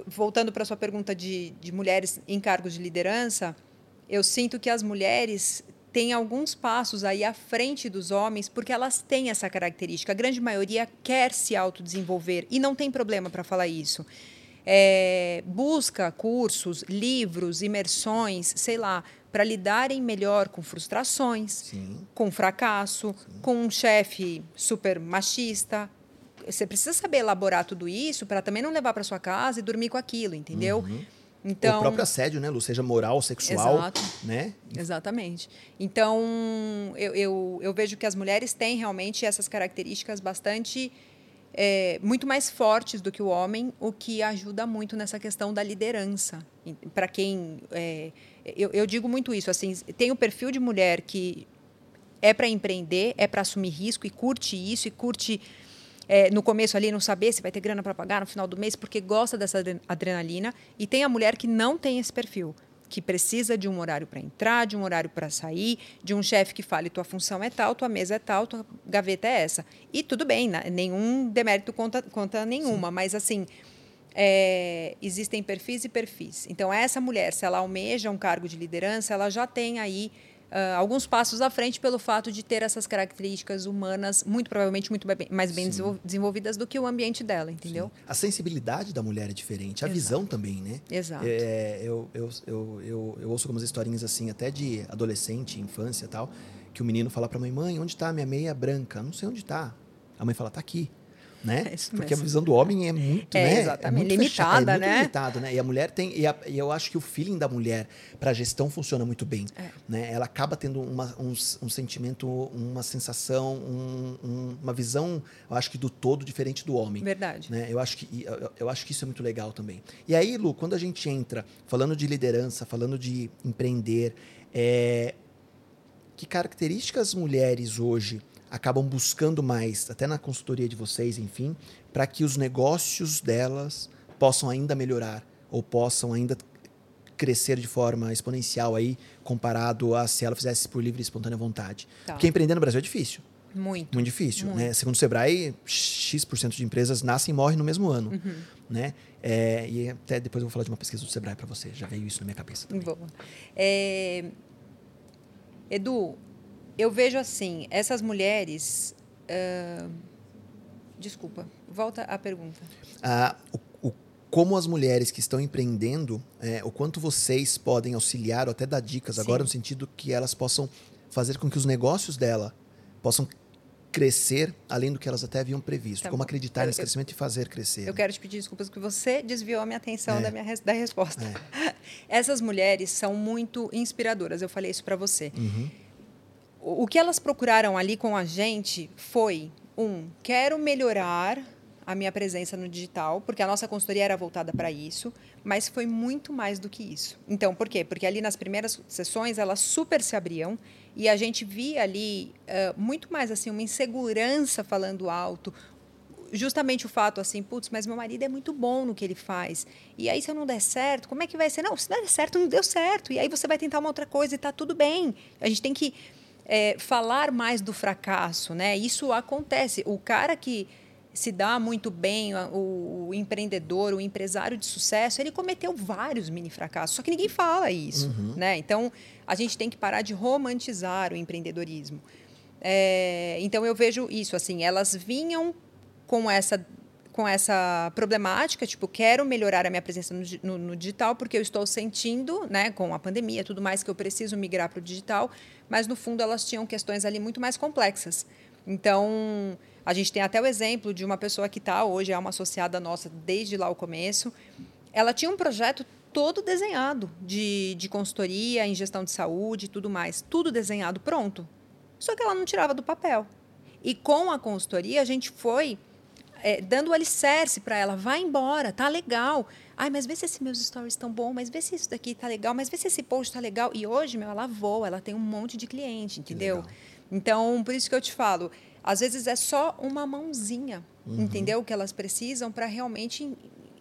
voltando para a sua pergunta de, de mulheres em cargos de liderança, eu sinto que as mulheres têm alguns passos aí à frente dos homens, porque elas têm essa característica. A grande maioria quer se autodesenvolver e não tem problema para falar isso é, busca cursos, livros, imersões, sei lá, para lidarem melhor com frustrações, Sim. com fracasso, Sim. com um chefe super machista. Você precisa saber elaborar tudo isso para também não levar para sua casa e dormir com aquilo, entendeu? Uhum. Então, o próprio assédio, né, Lu? Seja moral, sexual, exato, né? Exatamente. Então, eu, eu, eu vejo que as mulheres têm realmente essas características bastante é, muito mais fortes do que o homem, o que ajuda muito nessa questão da liderança. Para quem. É, eu, eu, digo muito isso. assim Tem o perfil de mulher que é para empreender, é para assumir risco e curte isso, e curte. É, no começo ali não saber se vai ter grana para pagar no final do mês porque gosta dessa adrenalina e tem a mulher que não tem esse perfil que precisa de um horário para entrar, de um horário para sair, de um chefe que fale tua função é tal, tua mesa é tal, tua gaveta é essa. E tudo bem, nenhum demérito conta, conta nenhuma, Sim. mas assim. É, existem perfis e perfis. Então, essa mulher, se ela almeja um cargo de liderança, ela já tem aí uh, alguns passos à frente pelo fato de ter essas características humanas muito provavelmente muito bem, mais bem Sim. desenvolvidas do que o ambiente dela, entendeu? Sim. A sensibilidade da mulher é diferente, a Exato. visão também, né? Exato. É, eu, eu, eu, eu, eu ouço algumas historinhas assim, até de adolescente, infância e tal, que o menino fala para a mãe, mãe, onde está a minha meia branca? Não sei onde está. A mãe fala, tá aqui né? É Porque a visão do homem é muito, é, né? Exatamente. É muito limitada, fechada, é muito né? limitado, né? E a mulher tem e, a, e, eu acho que o feeling da mulher para gestão funciona muito bem, é. né? Ela acaba tendo uma, um, um, sentimento, uma sensação, um, um, uma visão, eu acho que do todo diferente do homem. Verdade. Né? Eu acho que eu, eu acho que isso é muito legal também. E aí, Lu, quando a gente entra falando de liderança, falando de empreender, é, que características mulheres hoje acabam buscando mais, até na consultoria de vocês, enfim, para que os negócios delas possam ainda melhorar ou possam ainda crescer de forma exponencial aí, comparado a se ela fizesse por livre e espontânea vontade. Tá. Porque empreender no Brasil é difícil. Muito. Muito difícil. Muito. Né? Segundo o Sebrae, X% de empresas nascem e morrem no mesmo ano. Uhum. Né? É, e até depois eu vou falar de uma pesquisa do Sebrae para você. Já veio isso na minha cabeça. Também. É... Edu, eu vejo assim, essas mulheres. Uh, desculpa, volta à pergunta. Ah, o, o, como as mulheres que estão empreendendo, é, o quanto vocês podem auxiliar ou até dar dicas Sim. agora no sentido que elas possam fazer com que os negócios dela possam crescer além do que elas até haviam previsto. Tá como bom. acreditar eu, nesse eu, crescimento e fazer crescer. Eu quero te pedir desculpas porque você desviou a minha atenção é. da minha da resposta. É. *laughs* Essas mulheres são muito inspiradoras. Eu falei isso para você. Uhum o que elas procuraram ali com a gente foi um quero melhorar a minha presença no digital, porque a nossa consultoria era voltada para isso, mas foi muito mais do que isso. Então, por quê? Porque ali nas primeiras sessões elas super se abriam e a gente via ali uh, muito mais assim uma insegurança falando alto, justamente o fato assim, putz, mas meu marido é muito bom no que ele faz. E aí, se eu não der certo, como é que vai ser? Não, se não der certo, não deu certo. E aí você vai tentar uma outra coisa e está tudo bem. A gente tem que é, falar mais do fracasso, né? Isso acontece. O cara que se dá muito bem, o, o, empreendedor, o empresário de sucesso, ele cometeu vários mini fracassos, só que ninguém fala isso, uhum. né? Então, a gente tem que parar de romantizar o empreendedorismo. É, então, eu vejo isso, assim, elas vinham com essa com essa problemática, tipo, quero melhorar a minha presença no, no, no, digital porque eu estou sentindo, né, com a pandemia tudo mais, que eu preciso migrar para o digital, mas no fundo elas tinham questões ali muito mais complexas. Então, a gente tem até o exemplo de uma pessoa que está hoje, é uma associada nossa desde lá o começo. Ela tinha um projeto todo desenhado de, de consultoria em gestão de saúde e tudo mais, tudo desenhado pronto. Só que ela não tirava do papel. E com a consultoria, a gente foi é, dando o alicerce para ela, vai embora, tá legal. Ai, mas vê se esses meus stories estão bons, mas vê se isso daqui tá legal, mas vê se esse post tá legal. E hoje, meu, ela voa, ela tem um monte de cliente, entendeu? Então, por isso que eu te falo, às vezes é só uma mãozinha, uhum. entendeu? Que elas precisam para realmente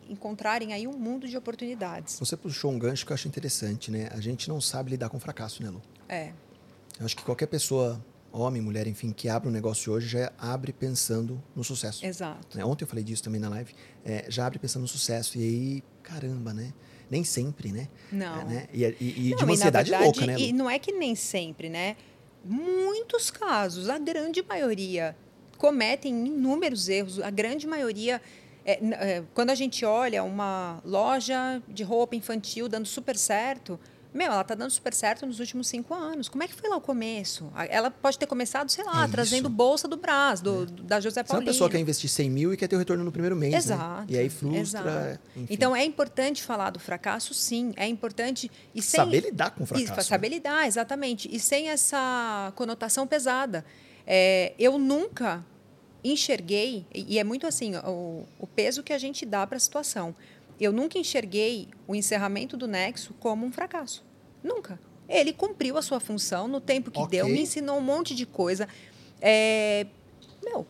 encontrarem aí um mundo de oportunidades. Você puxou um gancho que eu acho interessante, né? A gente não sabe lidar com fracasso, né, Lu? É. Eu acho que qualquer pessoa homem, mulher, enfim, que abre um negócio hoje já abre pensando no sucesso. Exato. Né? Ontem eu falei disso também na live. É, já abre pensando no sucesso. E aí, caramba, né? Nem sempre, né? Não. É, né? E, e, e não, de uma ansiedade verdade, louca, né? Lu? E não é que nem sempre, né? Muitos casos, a grande maioria, cometem inúmeros erros. A grande maioria. É, é, quando a gente olha uma loja de roupa infantil dando super certo, meu, ela tá dando super certo nos últimos cinco anos. Como é que foi lá o começo? Ela pode ter começado, sei lá, é trazendo bolsa do Brás, do, é. da José Paulino. Se uma pessoa quer investir 100 mil e quer ter o retorno no primeiro mês, né? Exato. Né? E aí frustra. Então, é importante falar do fracasso, sim. É importante... E sem, saber lidar com o fracasso. E, saber lidar, exatamente. E sem essa conotação pesada. É, eu nunca enxerguei, e é muito assim, o, o peso que a gente dá para a situação eu nunca enxerguei o encerramento do Nexo como um fracasso. Nunca. Ele cumpriu a sua função no tempo que okay. deu, me ensinou um monte de coisa. É... Meu,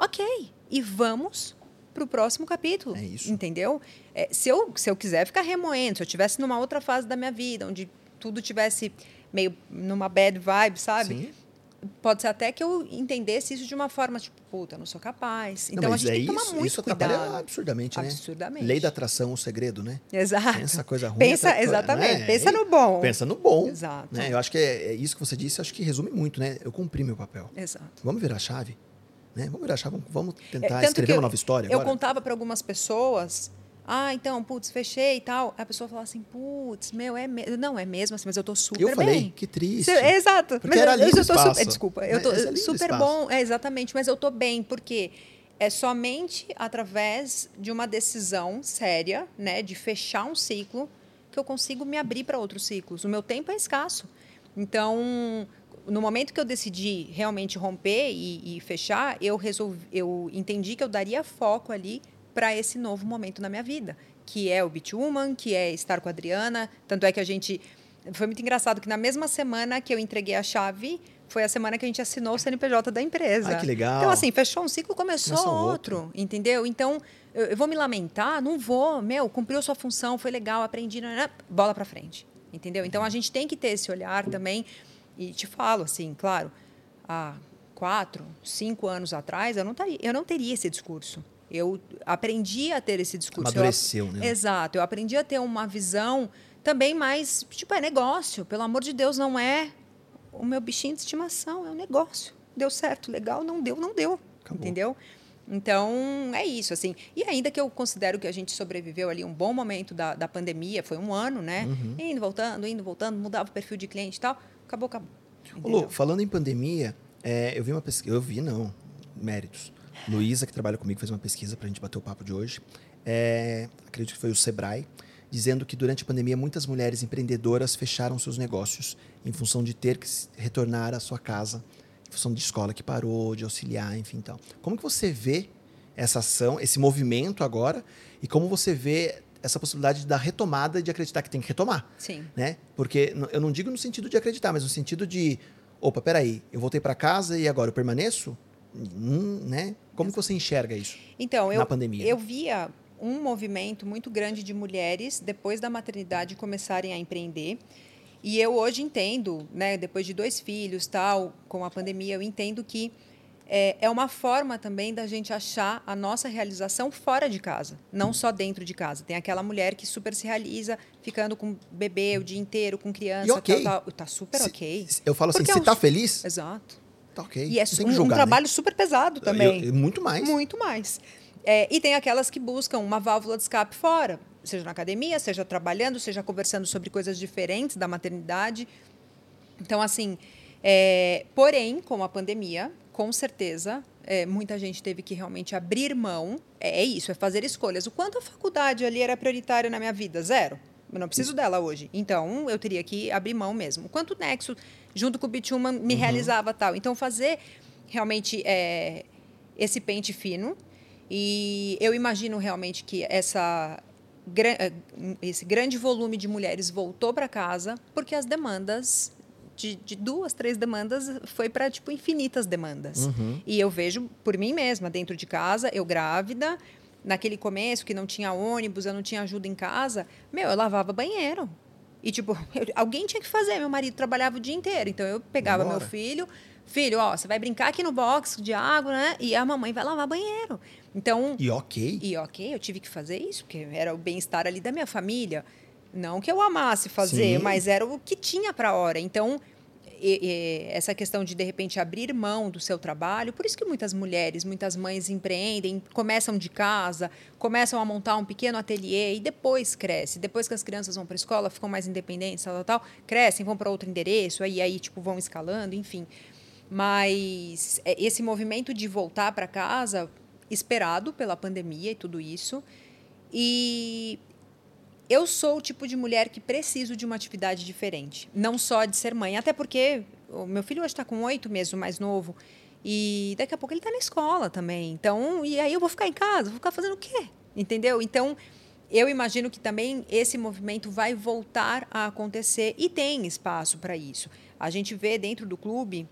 ok. E vamos para o próximo capítulo. É isso. Entendeu? É, se, eu, se eu quiser ficar remoendo, se eu estivesse numa outra fase da minha vida, onde tudo tivesse meio numa bad vibe, sabe? Sim pode ser até que eu entendesse isso de uma forma tipo, puta, eu não sou capaz. Então não, a gente é tem que tomar isso, muito isso cuidado. absurdamente, né? Absurdamente. Lei da atração, o segredo, né? Exato. Pensa coisa ruim. Pensa, exatamente. Né? Pensa no bom. Pensa no bom. Exato. Né? Eu acho que é, é, isso que você disse, acho que resume muito, né? Eu cumpri meu papel. Exato. Vamos virar a chave? Né? Vamos virar a chave, vamos tentar é, escrever uma nova história Eu agora? contava para algumas pessoas ah, então, putz, fechei e tal. A pessoa fala assim, putz, meu, é mesmo. Não, é mesmo assim, mas eu tô super bem. Eu falei, que triste. exato. Porque mas era eu, eu, tô super, Desculpa, eu tô é super bom. É, exatamente, mas eu tô bem, porque é somente através de uma decisão séria, né, de fechar um ciclo, que eu consigo me abrir para outros ciclos. O meu tempo é escasso. Então, no momento que eu decidi realmente romper e, e fechar, eu resolvi, eu entendi que eu daria foco ali para esse novo momento na minha vida, que é o Beat Woman, que é estar com a Adriana. Tanto é que a gente. Foi muito engraçado que na mesma semana que eu entreguei a chave, foi a semana que a gente assinou o CNPJ da empresa. Ah, que legal. Então, assim, fechou um ciclo, começou, começou outro, outro, entendeu? Então, eu, eu, vou me lamentar? Não vou. Meu, cumpriu sua função, foi legal, aprendi, né, né, bola para frente, entendeu? Então, a gente tem que ter esse olhar também. E te falo, assim, claro, há quatro, cinco anos atrás, eu não, taria, eu não teria esse discurso. Eu aprendi a ter esse discurso. Amadureceu, eu, né? Exato. Eu aprendi a ter uma visão também mais, tipo, é negócio. Pelo amor de Deus, não é o meu bichinho de estimação, é um negócio. Deu certo, legal, não deu, não deu. Acabou. Entendeu? Então, é isso, assim. E ainda que eu considero que a gente sobreviveu ali um bom momento da, da pandemia, foi um ano, né? Uhum. Indo, voltando, indo, voltando, mudava o perfil de cliente e tal. Acabou, acabou. Lu, falando em pandemia, é, eu vi uma pesquisa... Eu vi, não, méritos. Luísa, que trabalha comigo, fez uma pesquisa para a gente bater o papo de hoje. É, acredito que foi o Sebrae, dizendo que durante a pandemia muitas mulheres empreendedoras fecharam seus negócios em função de ter que retornar à sua casa, em função de escola que parou, de auxiliar, enfim, então. Como que você vê essa ação, esse movimento agora e como você vê essa possibilidade da retomada de acreditar que tem que retomar. Sim. Né? Porque eu não digo no sentido de acreditar, mas no sentido de, opa, peraí, eu voltei para casa e agora eu permaneço? Hum, né? Como que você enxerga isso então, na eu, pandemia? Eu via um movimento muito grande de mulheres, depois da maternidade, começarem a empreender. E eu hoje entendo, né, depois de dois filhos, tal, com a pandemia, eu entendo que é, é uma forma também da gente achar a nossa realização fora de casa, não só dentro de casa. Tem aquela mulher que super se realiza ficando com bebê o dia inteiro, com criança, e okay. tal, tal. tá super se, ok. Eu falo assim, Porque se é tá feliz, exato. Tá ok. E é um, julgar, um trabalho né? super pesado também. Eu- eu- muito mais. Muito mais. É, e tem aquelas que buscam uma válvula de escape fora, seja na academia, seja trabalhando, seja conversando sobre coisas diferentes da maternidade. Então, assim, é, porém, com a pandemia, com certeza, é, muita gente teve que realmente abrir mão. É, é isso, é fazer escolhas. O quanto a faculdade ali era prioritária na minha vida? Zero. Eu não preciso dela hoje. Então, eu teria que abrir mão mesmo. Quanto o Nexo, junto com o Bituman, me realizava tal. Então, fazer realmente é, esse pente fino. E eu imagino realmente que essa, eh, esse grande volume de mulheres voltou para casa porque as demandas de, de duas, três demandas foi para tipo infinitas demandas. E eu vejo por mim mesma dentro de casa, eu grávida, naquele começo que não tinha ônibus, eu não tinha ajuda em casa, meu, eu lavava banheiro. E tipo, *laughs* eu- alguém tinha que fazer, meu marido trabalhava o dia inteiro, então eu pegava Bora. meu filho, filho, ó, você vai brincar aqui no box de água, né? E a mamãe vai lavar banheiro. Então, E ok. e ok, eu tive que fazer isso, porque era o bem-estar ali da minha família. Não que eu amasse fazer, Sim. mas era o que tinha para a hora. Então, e- e essa questão de, de repente, abrir mão do seu trabalho, por isso que muitas mulheres, muitas mães empreendem, começam de casa, começam a montar um pequeno ateliê e depois cresce. Depois que as crianças vão para a escola, ficam mais independentes, tal, tal, tal, crescem, vão para outro endereço, aí, aí tipo, vão escalando, enfim. Mas é, esse movimento de voltar para casa, esperado pela pandemia e tudo isso, e eu sou o tipo de mulher que preciso de uma atividade diferente, não só de ser mãe, até porque o meu filho hoje está com oito meses, o mais novo, e daqui a pouco ele está na escola também. Então, e aí eu vou ficar em casa, vou ficar fazendo o quê? Entendeu? Então, eu imagino que também esse movimento vai voltar a acontecer e tem espaço para isso. A gente vê dentro do clube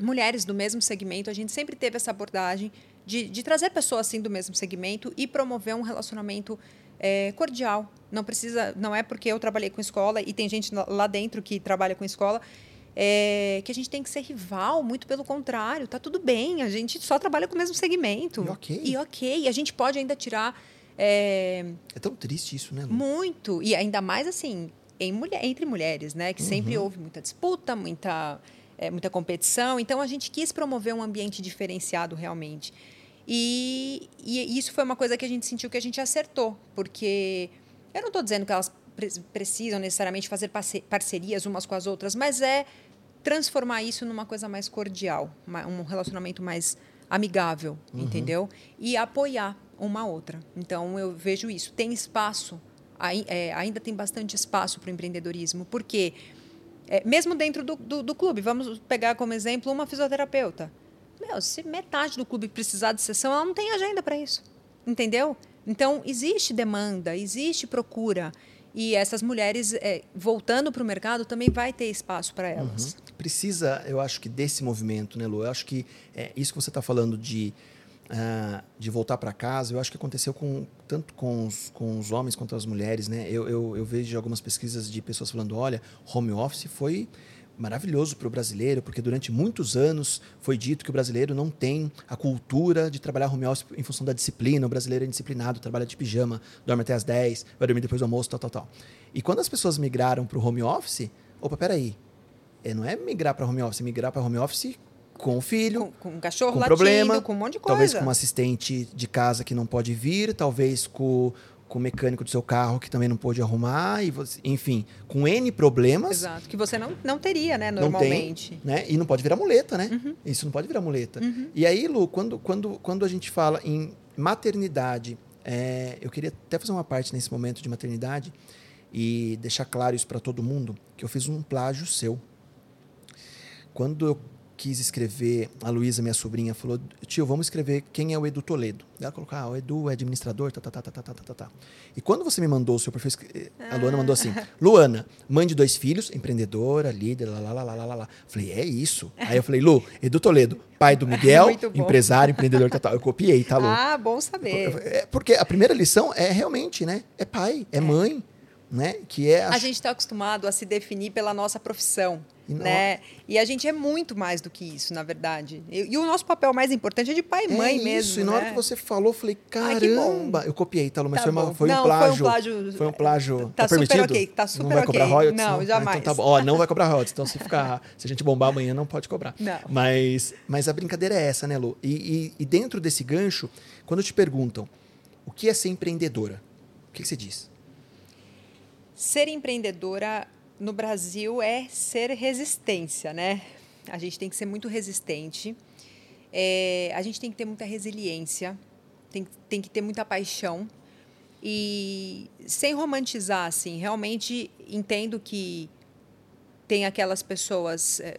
mulheres do mesmo segmento, a gente sempre teve essa abordagem de, de trazer pessoas assim do mesmo segmento e promover um relacionamento é, cordial. Não precisa, não é porque eu trabalhei com escola e tem gente lá- dentro que trabalha com escola é, que a gente tem que ser rival, muito pelo contrário, tá tudo bem, a gente só trabalha com o mesmo segmento. E ok. E ok, a gente pode ainda tirar é, É tão triste isso, né, Lu? muito. E ainda mais assim, em mulher, entre mulheres, né? Que sempre houve muita disputa, muita, eh, muita competição. Então a gente quis promover um ambiente diferenciado realmente. E, e isso foi uma coisa que a gente sentiu que a gente acertou, porque eu não estou dizendo que elas pre- precisam necessariamente fazer parce- parcerias umas com as outras, mas é transformar isso numa coisa mais cordial, um relacionamento mais amigável, entendeu? E apoiar uma outra. Então eu vejo isso. Tem espaço, é, ainda tem bastante espaço para o empreendedorismo, porque é, mesmo dentro do, do, do clube, vamos pegar como exemplo uma fisioterapeuta. Meu, se metade do clube precisar de sessão, ela não tem agenda para isso. Entendeu? Então, existe demanda, existe procura. E essas mulheres, é, voltando para o mercado, também vai ter espaço para elas. Precisa, eu acho que desse movimento, né, Lu? Eu acho que é, isso que você está falando de, ah, de voltar para casa, eu acho que aconteceu com, tanto com os, com os homens quanto as mulheres, né? Eu, eu, eu vejo algumas pesquisas de pessoas falando, olha, home office foi maravilhoso para o brasileiro, porque durante muitos anos foi dito que o brasileiro não tem a cultura de trabalhar home office em função da disciplina. O brasileiro é indisciplinado, trabalha de pijama, dorme até às 10, vai dormir depois do almoço, tal, tal, tal. E quando as pessoas migraram para o home office, opa, peraí, é, não é migrar para home office, é migrar para home office com o filho, Com, com um cachorro com latindo, problema, com um monte de coisa. talvez com uma assistente de casa que não pode vir, talvez com, com o mecânico do seu carro que também não pôde arrumar, e você, enfim, com N problemas. Exato, que você não, não teria, né, normalmente. tem, né? E não pode virar muleta, né? Uhum. Isso não pode virar muleta. E aí, Lu, quando, quando, quando a gente fala em maternidade, é, eu queria até fazer uma parte nesse momento de maternidade e deixar claro isso para todo mundo, que eu fiz um plágio seu. Quando eu quis escrever, a Luísa, minha sobrinha, falou: tio, vamos escrever quem é o Edu Toledo. Ela colocou: ah, o Edu é administrador, tá, tá, tá, tá, tá, tá, tá. tá. E quando você me mandou o seu perfil, eh, a Luana mandou assim: ah. Luana, mãe de dois filhos, empreendedora, líder, lá, lá, lá, lá, lá, lá. Falei: é isso. Aí eu falei: Lu, Edu Toledo, pai do *laughs* Miguel, empresário, empreendedor, tá. Tá. Eu copiei, tá, Lu? Ah, bom saber. É porque a primeira lição é realmente, né? É pai, é, é. mãe. Né? Que é a... a gente está acostumado a se definir pela nossa profissão. E, né? e a gente é muito mais do que isso, na verdade. E, e o nosso papel mais importante é de pai e é mãe isso. mesmo. E na né? hora que você falou, eu falei, caramba! Ai, eu copiei, tá, mas tá foi, uma, foi, não, um plágio, foi um plágio. Foi um plágio. Tá, tá permitido? super ok, tá super Não vai okay. cobrar royalties? Não, não? jamais. Ah, então tá bom. Ó, não vai cobrar royalties. Então, se ficar. *laughs* se a gente bombar amanhã, não pode cobrar. Não. Mas, mas a brincadeira é essa, né, Lu? E, e, e dentro desse gancho, quando te perguntam o que é ser empreendedora, o que, que você diz? Ser empreendedora no Brasil é ser resistência, né? A gente tem que ser muito resistente, é, a gente tem que ter muita resiliência, tem, tem que ter muita paixão e sem romantizar, assim, realmente entendo que tem aquelas pessoas, é,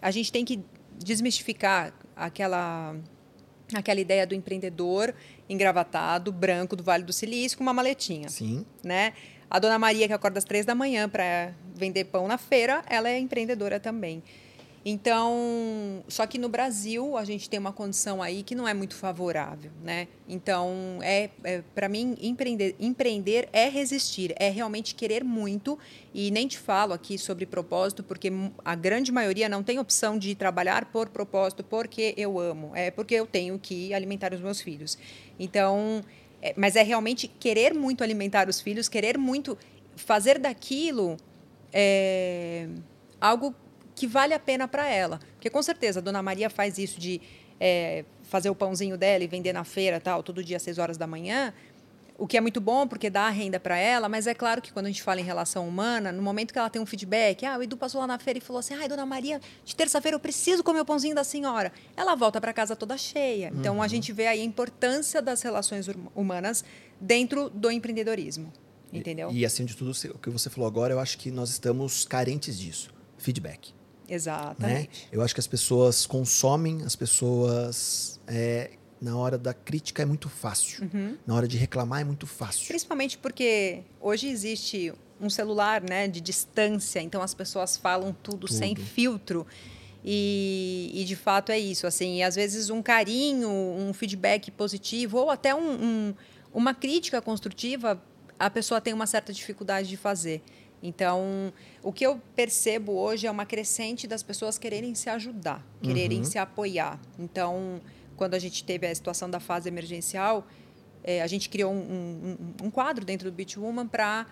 a gente tem que desmistificar aquela aquela ideia do empreendedor engravatado, branco do Vale do Silício com uma maletinha. Sim. Né? A dona Maria, que acorda às três da manhã para vender pão na feira, ela é empreendedora também. Então, só que no Brasil a gente tem uma condição aí que não é muito favorável, né? Então, é, é para mim empreender, empreender é resistir, é realmente querer muito e nem te falo aqui sobre propósito porque a grande maioria não tem opção de trabalhar por propósito porque eu amo, é porque eu tenho que alimentar os meus filhos. Então, é, mas é realmente querer muito alimentar os filhos, querer muito fazer daquilo é, algo que vale a pena para ela. Porque com certeza a dona Maria faz isso de é, fazer o pãozinho dela e vender na feira tal, todo dia às 6 horas da manhã, o que é muito bom porque dá renda para ela, mas é claro que quando a gente fala em relação humana, no momento que ela tem um feedback, ah, o Edu passou lá na feira e falou assim: ai, dona Maria, de terça-feira eu preciso comer o pãozinho da senhora. Ela volta para casa toda cheia. Uhum. Então a gente vê aí a importância das relações humanas dentro do empreendedorismo. Entendeu? E, e assim de tudo, o que você falou agora, eu acho que nós estamos carentes disso feedback. Exatamente. Né? Eu acho que as pessoas consomem, as pessoas é, na hora da crítica é muito fácil. Uhum. Na hora de reclamar é muito fácil. Principalmente porque hoje existe um celular né, de distância, então as pessoas falam tudo, tudo. sem filtro. E, e, de fato é isso. Assim, e às vezes um carinho, um feedback positivo ou até um, um, uma crítica construtiva, a pessoa tem uma certa dificuldade de fazer. Então, o que eu percebo hoje é uma crescente das pessoas quererem se ajudar, quererem uhum. se apoiar. Então, quando a gente teve a situação da fase emergencial, é, a gente criou um, um, um, quadro dentro do Beach Woman para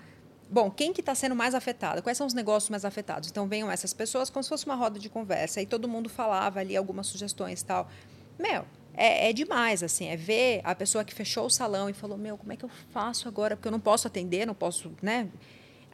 bom, quem que está sendo mais afetado? Quais são os negócios mais afetados? Então venham essas pessoas como se fosse uma roda de conversa. E todo mundo falava ali algumas sugestões tal. Meu, é, é, demais, assim, é ver a pessoa que fechou o salão e falou, meu, como é que eu faço agora? Porque eu não posso atender, não posso, né?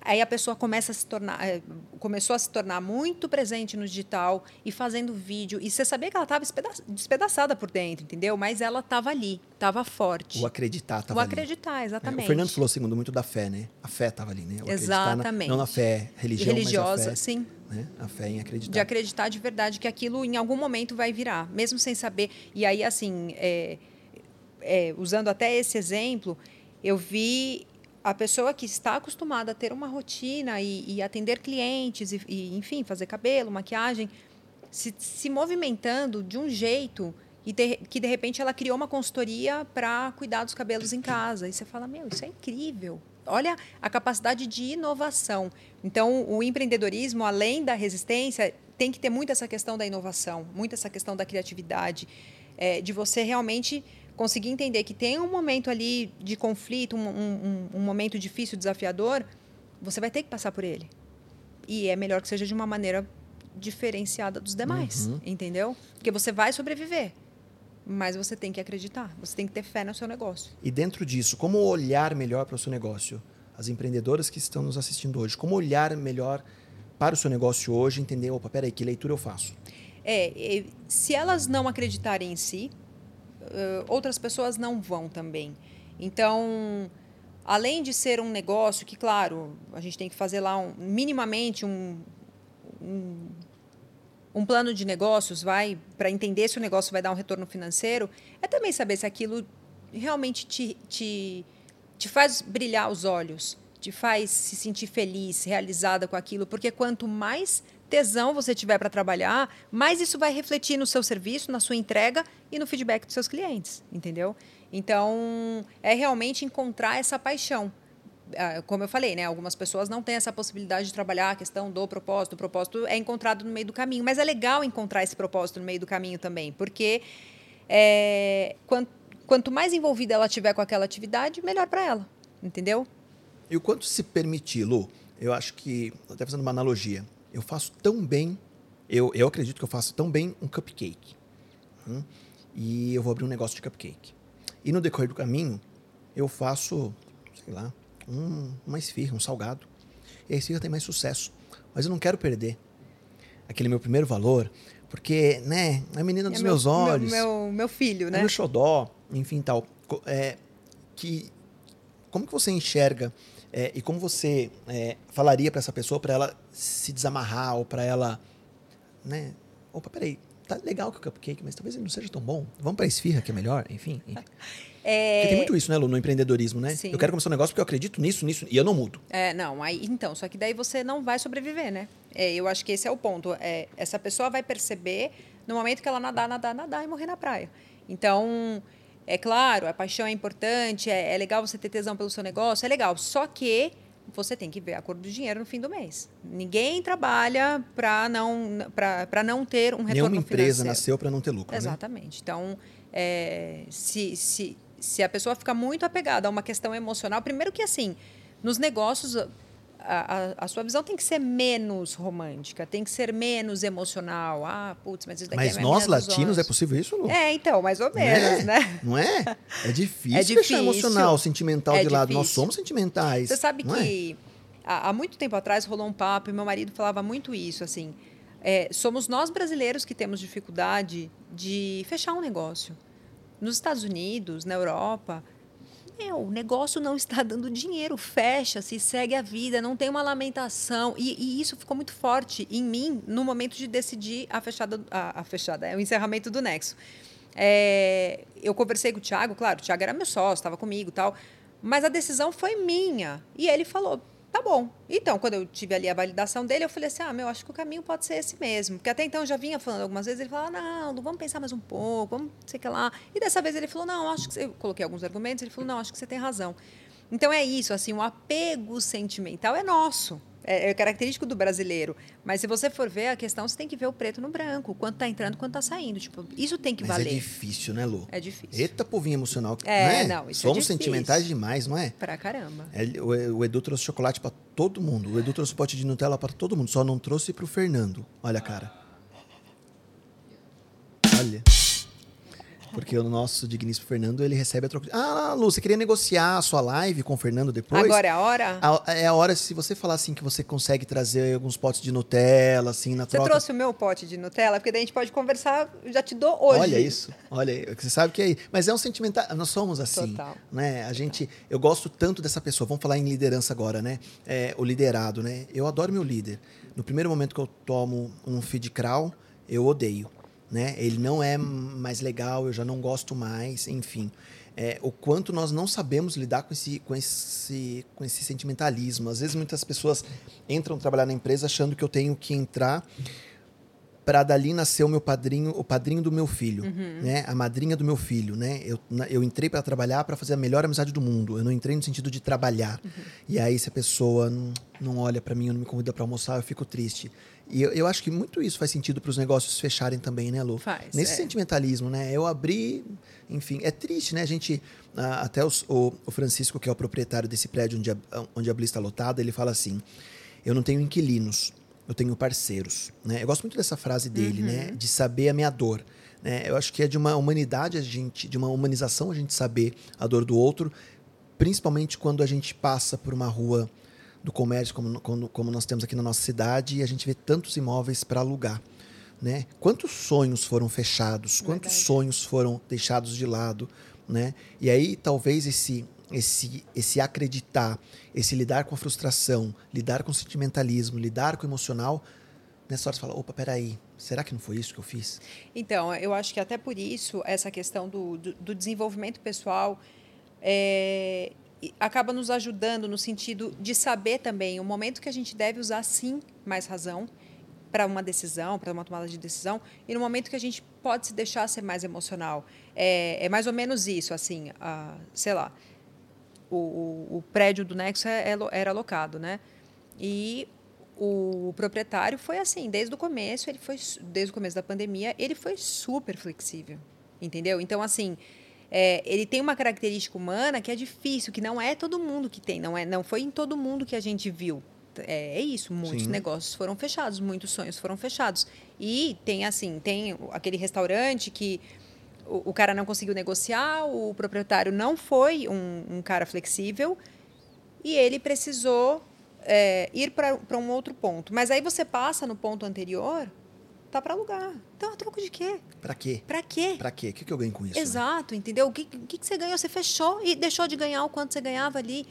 Aí a pessoa começa a se tornar, é, começou a se tornar muito presente no digital e fazendo vídeo. E você sabia que ela estava despedaçada por dentro, entendeu? Mas ela estava ali, estava forte. O acreditar estava ali. O acreditar, exatamente. É, o Fernando falou segundo muito da fé, né? A fé estava ali, né? O exatamente. Na, não na fé religião, religiosa, mas a fé, sim. Né? A fé em acreditar. De acreditar de verdade que aquilo em algum momento vai virar, mesmo sem saber. E aí, assim, é, é, usando até esse exemplo, eu vi a pessoa que está acostumada a ter uma rotina e, e atender clientes, e, e, enfim, fazer cabelo, maquiagem, se, se movimentando de um jeito e de, que de repente ela criou uma consultoria para cuidar dos cabelos em casa. E você fala, meu, isso é incrível. Olha a capacidade de inovação. Então, o empreendedorismo, além da resistência, tem que ter muito essa questão da inovação, muito essa questão da criatividade, é, de você realmente conseguir entender que tem um momento ali de conflito, um, um, um, momento difícil, desafiador, você vai ter que passar por ele. E é melhor que seja de uma maneira diferenciada dos demais, uhum. entendeu? Porque você vai sobreviver, mas você tem que acreditar, você tem que ter fé no seu negócio. E dentro disso, como olhar melhor para o seu negócio? As empreendedoras que estão nos assistindo hoje, como olhar melhor para o seu negócio hoje, entender, opa, peraí, que leitura eu faço? É, se elas não acreditarem em si, outras pessoas não vão também. Então, além de ser um negócio que, claro, a gente tem que fazer lá um, minimamente um, um, um plano de negócios vai, para entender se o negócio vai dar um retorno financeiro, é também saber se aquilo realmente te, te, te faz brilhar os olhos, te faz se sentir feliz, realizada com aquilo, porque quanto mais tesão você tiver para trabalhar, mais isso vai refletir no seu serviço, na sua entrega e no feedback dos seus clientes, entendeu? Então, é realmente encontrar essa paixão. Ah, como eu falei, né, algumas pessoas não têm essa possibilidade de trabalhar a questão do propósito. O propósito é encontrado no meio do caminho, mas é legal encontrar esse propósito no meio do caminho também, porque é, quanto, quanto mais envolvida ela tiver com aquela atividade, melhor para ela, entendeu? E o quanto se permitir, Lu, eu acho que, até fazendo uma analogia, eu faço tão bem, eu, eu acredito que eu faço tão bem um cupcake. Hum? E eu vou abrir um negócio de cupcake. E no decorrer do caminho, eu faço, sei lá, um, uma esfirra, um salgado. E a esfirra tem mais sucesso. Mas eu não quero perder aquele meu primeiro valor, porque, né, é a menina dos é meus meu, olhos. Meu, meu, meu, filho, né? É meu xodó, enfim, tal. É, que, como que você enxerga é, e como você é, falaria para essa pessoa para ela se desamarrar ou para ela, né? Opa, peraí, tá legal que o cupcake, mas talvez ele não seja tão bom. Vamos para esfirra que é melhor, enfim. enfim. *laughs* É... Porque tem muito isso, né, Lu, no empreendedorismo, né? Sim. Eu quero começar um negócio porque eu acredito nisso, nisso, e eu não mudo. É, não, aí, então, só que daí você não vai sobreviver, né? É, eu acho que esse é o ponto. É, essa pessoa vai perceber no momento que ela nadar, nadar, nadar e morrer na praia. Então, é claro, a paixão é importante, é, é legal você ter tesão pelo seu negócio, é legal. Só que você tem que ver a cor do dinheiro no fim do mês. Ninguém trabalha para não, não ter um retorno Nenhuma empresa financeiro. nasceu para não ter lucro. Né? Exatamente. Né? Então, é, se, se, se a pessoa fica muito apegada a uma questão emocional, primeiro que assim, nos negócios a, a, a, sua visão tem que ser menos romântica, tem que ser menos emocional. Ah, putz, mas isso daqui mas é nós latinos é possível isso, Lu? É, então, mais ou menos, Não é? né? Não é? É *laughs* difícil, é difícil deixar emocional, sentimental é de lado. Nós somos sentimentais. Você sabe que é? há, há, muito tempo atrás rolou um papo e meu marido falava muito isso, assim. É, somos nós brasileiros que temos dificuldade de fechar um negócio. Nos Estados Unidos, na Europa, meu, o negócio não está *laughs* dando dinheiro, fecha, se segue a vida, não tem uma lamentação. E, e, isso ficou muito forte em mim no momento de decidir a fechada, a, a fechada, é o encerramento do Nexo. É, eu conversei com o Thiago, claro, o Thiago era meu sócio, estava comigo tal, mas a decisão foi minha. E ele falou: Tá bom. Então, quando eu tive ali a validação dele, eu falei assim: ah, meu, acho que o caminho pode ser esse mesmo. Porque até então eu já vinha falando algumas vezes, ele falava: não, vamos pensar mais um pouco, vamos sei que lá. E dessa vez ele falou: não, acho que. Você... Eu coloquei alguns argumentos, ele falou: não, acho que você tem razão. Então é isso, assim, o apego sentimental é nosso é, é, característico do brasileiro. Mas se você for ver a questão, você tem que ver o preto no branco, quanto está entrando, quanto está saindo. Tipo, isso tem que Mas é valer. É difícil, né, Lu? É difícil. Eita povinho emocional. É, não, é? não isso é Somos é sentimentais demais, não é? Pra caramba. É, o, o Edu trouxe chocolate para todo mundo. O Edu trouxe pote de Nutella para todo mundo, só não trouxe para o Fernando. Olha a cara. Olha. Porque o nosso digníssimo Fernando, ele recebe a troca. Ah, Lu, você queria negociar a sua live com o Fernando depois? Agora é a hora? A, é a hora, se você falar assim, que você consegue trazer alguns potes de Nutella, assim, na troca. Você trouxe o meu pote de Nutella? Porque daí a gente pode conversar, já te dou hoje. Olha isso, olha, você sabe que é Mas é um sentimental, nós somos assim. Total. Né? A gente, eu gosto tanto dessa pessoa, vamos falar em liderança agora, né? É, o liderado, né? Eu adoro meu líder. No primeiro momento que eu tomo um feed crawl, eu odeio né? Ele não é mais legal, eu já não gosto mais, enfim. É, o quanto nós não sabemos lidar com esse, com, esse, com esse sentimentalismo. Às vezes muitas pessoas entram trabalhar na empresa achando que eu tenho que entrar para dali nascer o meu padrinho, o padrinho do meu filho, uhum. né? A madrinha do meu filho, né? Eu, eu entrei para trabalhar para fazer a melhor amizade do mundo. Eu não entrei no sentido de trabalhar. Uhum. E aí se a pessoa não, não olha para mim, ou não me convida para almoçar, eu fico triste. E eu, eu acho que muito isso faz sentido para os negócios fecharem também, né, Lu? Faz. Nesse é. sentimentalismo, né? Eu abri, enfim, é triste, né? A gente, até os, o, o, Francisco, que é o proprietário desse prédio onde a, onde a Bli está lotada, ele fala assim: eu não tenho inquilinos, eu tenho parceiros. Né? Eu gosto muito dessa frase dele, né? uhum. né? De saber a minha dor. Né? Eu acho que é de uma humanidade a gente, de uma humanização a gente saber a dor do outro, principalmente quando a gente passa por uma rua do comércio, como, como, como nós temos aqui na nossa cidade, e a gente vê tantos imóveis para alugar. Né? Quantos sonhos foram fechados? Quantos Verdade. sonhos foram deixados de lado? Né? E aí talvez esse esse, esse acreditar, esse lidar com a frustração, lidar com o sentimentalismo, lidar com o emocional, nessa hora você fala, opa, peraí, será que não foi isso que eu fiz? Então, eu acho que até por isso, essa questão do, do, do desenvolvimento pessoal é, acaba nos ajudando no sentido de saber também o momento que a gente deve usar, sim, mais razão para uma decisão, para uma tomada de decisão, e no momento que a gente pode se deixar ser mais emocional. É, é mais ou menos isso, assim, a, sei lá, o, o, o prédio do Nexo é, é, era alocado, né? E o proprietário foi assim, desde o começo, ele foi desde o começo da pandemia, ele foi super flexível, entendeu? Então assim, é, ele tem uma característica humana que é difícil, que não é todo mundo que tem, não é, não foi em todo mundo que a gente viu. É, é isso, muitos Sim. negócios foram fechados, muitos sonhos foram fechados. E tem assim, tem aquele restaurante que o, o cara não conseguiu negociar, o proprietário não foi um, um cara flexível e ele precisou é, ir para um outro ponto. Mas aí você passa no ponto anterior, para alugar. Então, a troco de quê? Para quê? Para quê? Para quê? O que, que eu ganho com isso? Né? Exato, né? entendeu? O que, que, que você ganhou? Você fechou e deixou de ganhar o quanto você ganhava ali.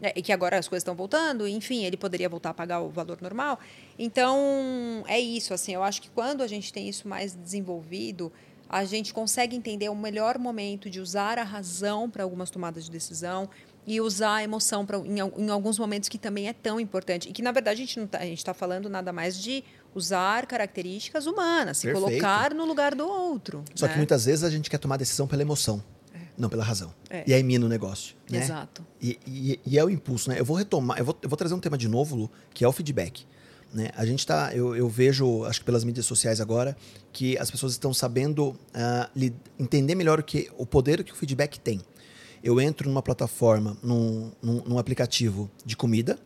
É, e que agora as coisas estão voltando, enfim, ele poderia voltar a pagar o valor normal. Então, é isso, assim, eu acho que quando a gente tem isso mais desenvolvido, a gente consegue entender o melhor momento de usar a razão para algumas tomadas de decisão, e usar a emoção pra, em, em, alguns momentos que também é tão importante. E que, na verdade, a gente está tá falando nada mais de usar características humanas, se Perfeito. colocar no lugar do outro. Só né? que muitas vezes a gente quer tomar decisão pela emoção. É. Não pela razão. É. E aí mina o negócio. Né? Exato. E, e, e, é o impulso, né? Eu vou retomar, eu vou, eu vou trazer um tema de novo, Lu, que é o feedback. Né? A gente tá, eu, eu, vejo, acho que pelas mídias sociais agora, que as pessoas estão sabendo uh, entender melhor o, que, o poder que o feedback tem eu entro numa plataforma, num, num, num, aplicativo de comida,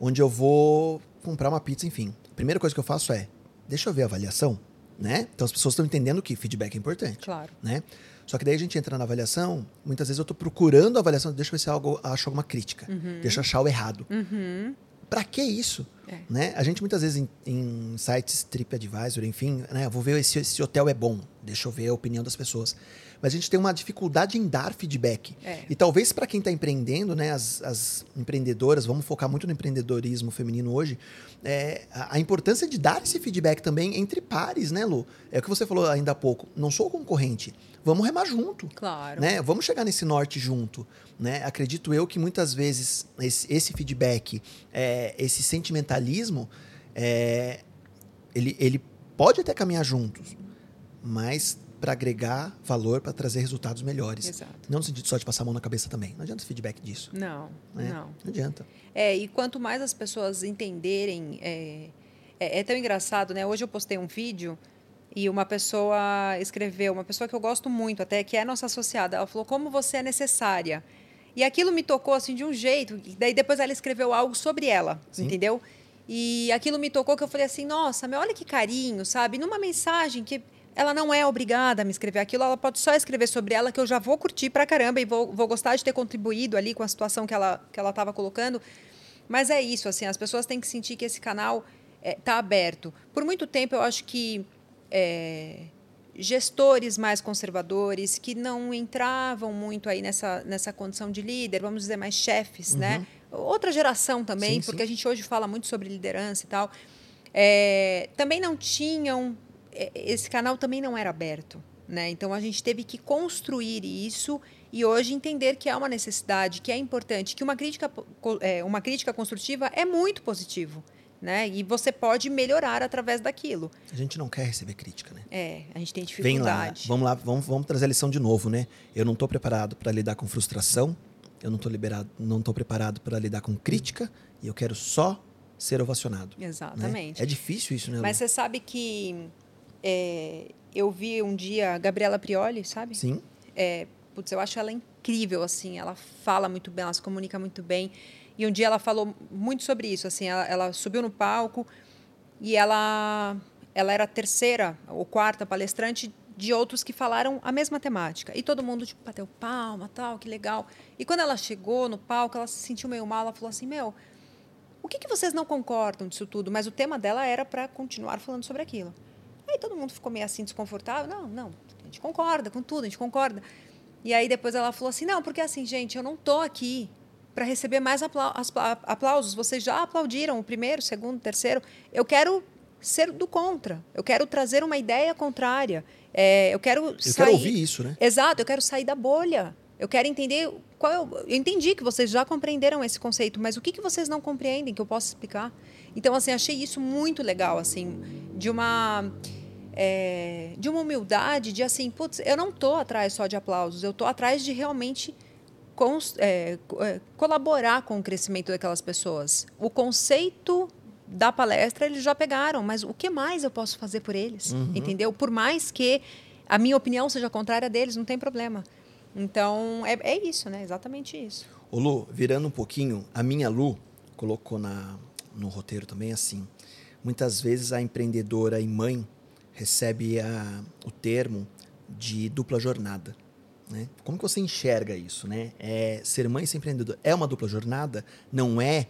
onde eu vou comprar uma pizza, enfim. A primeira coisa que eu faço é, deixa eu ver a avaliação, né? Então as pessoas estão entendendo que feedback é importante. Claro. Né? Só que daí a gente entra na avaliação, muitas vezes eu estou procurando a avaliação, deixa eu ver se eu acho alguma crítica, uhum. deixa eu achar o errado. Uhum. Para que isso? É. Né? A gente muitas vezes em, em sites TripAdvisor, enfim, né? Eu vou ver se esse hotel é bom, deixa eu ver a opinião das pessoas mas a gente tem uma dificuldade em dar feedback. É. E talvez para quem está empreendendo, né, as, as, empreendedoras, vamos focar muito no empreendedorismo feminino hoje, é, a, a, importância de dar esse feedback também entre pares, né, Lu? É o que você falou ainda há pouco. Não sou concorrente. Vamos remar junto. Claro. Né? Vamos chegar nesse norte junto. Né? Acredito eu que muitas vezes esse, esse feedback, é, esse sentimentalismo, é, ele, ele pode até caminhar juntos, mas para agregar valor, para trazer resultados melhores. Exato. Não no sentido só de passar a mão na cabeça também. Não adianta feedback disso. Não, né? não. Não adianta. É, e quanto mais as pessoas entenderem... É, é, é, tão engraçado, né? Hoje eu postei um vídeo e uma pessoa escreveu, uma pessoa que eu gosto muito até, que é nossa associada, ela falou, como você é necessária. E aquilo me tocou, assim, de um jeito. Daí depois ela escreveu algo sobre ela, Sim. entendeu? E aquilo me tocou que eu falei assim, nossa, meu, olha que carinho, sabe? Numa mensagem que ela não é obrigada a me escrever aquilo, ela pode só escrever sobre ela, que eu já vou curtir pra caramba e vou, vou gostar de ter contribuído ali com a situação que ela que ela estava colocando. Mas é isso, assim, as pessoas têm que sentir que esse canal está é, aberto. Por muito tempo, eu acho que é, gestores mais conservadores, que não entravam muito aí nessa, nessa condição de líder, vamos dizer, mais chefes, né? uhum. né? Outra geração também, sim, porque sim. a gente hoje fala muito sobre liderança e tal. É, também não tinham esse canal também não era aberto. Né? Então a gente teve que construir isso e hoje entender que é uma necessidade, que é importante, que uma crítica, é, uma crítica construtiva é muito positivo. Né? E você pode melhorar através daquilo. A gente não quer receber crítica, né? É, a gente tem dificuldade. Vem lá, vamos lá, vamos, vamos trazer a lição de novo, né? Eu não estou preparado para lidar com frustração, eu não estou liberado, não estou preparado para lidar com crítica e eu quero só ser ovacionado. Né? Exatamente. Né? É difícil isso, né? Lu? Mas você sabe que é, eu vi um dia a Gabriela Prioli, sabe? Sim. É, putz, eu acho ela incrível, assim. Ela fala muito bem, ela se comunica muito bem. E um dia ela falou muito sobre isso, assim. Ela, ela subiu no palco e ela, ela era a terceira ou quarta palestrante de outros que falaram a mesma temática. E todo mundo, tipo, bateu palma, tal, que legal. E quando ela chegou no palco, ela se sentiu meio mal. Ela falou assim, meu... O que, que vocês não concordam disso tudo? Mas o tema dela era para continuar falando sobre aquilo. Aí todo mundo ficou meio assim desconfortável. Não, não, a gente concorda com tudo, a gente concorda. E aí depois ela falou assim: não, porque assim, gente, eu não tô aqui para receber mais aplausos. Vocês já aplaudiram o primeiro, o segundo, o terceiro. Eu quero ser do contra. Eu quero trazer uma ideia contrária. É, eu quero Eu sair... quero ouvir isso, né? Exato, eu quero sair da bolha. Eu quero entender qual é o... Eu entendi que vocês já compreenderam esse conceito, mas o que, que vocês não compreendem que eu posso explicar? Então, assim, achei isso muito legal, assim, de uma... é, de uma humildade, de assim, putz, eu não tô atrás só de aplausos, eu tô atrás de realmente cons- é, é, colaborar com o crescimento daquelas pessoas. O conceito da palestra eles já pegaram, mas o que mais eu posso fazer por eles? Entendeu? Por mais que a minha opinião seja contrária deles, não tem problema. Então, é, é isso, né? Exatamente isso. Ô Lu, virando um pouquinho, a minha Lu colocou na, no roteiro também assim. Muitas vezes a empreendedora e mãe recebe a, o termo de dupla jornada. Né? Como que você enxerga isso? Né? É, ser mãe e ser empreendedor é uma dupla jornada? Não é?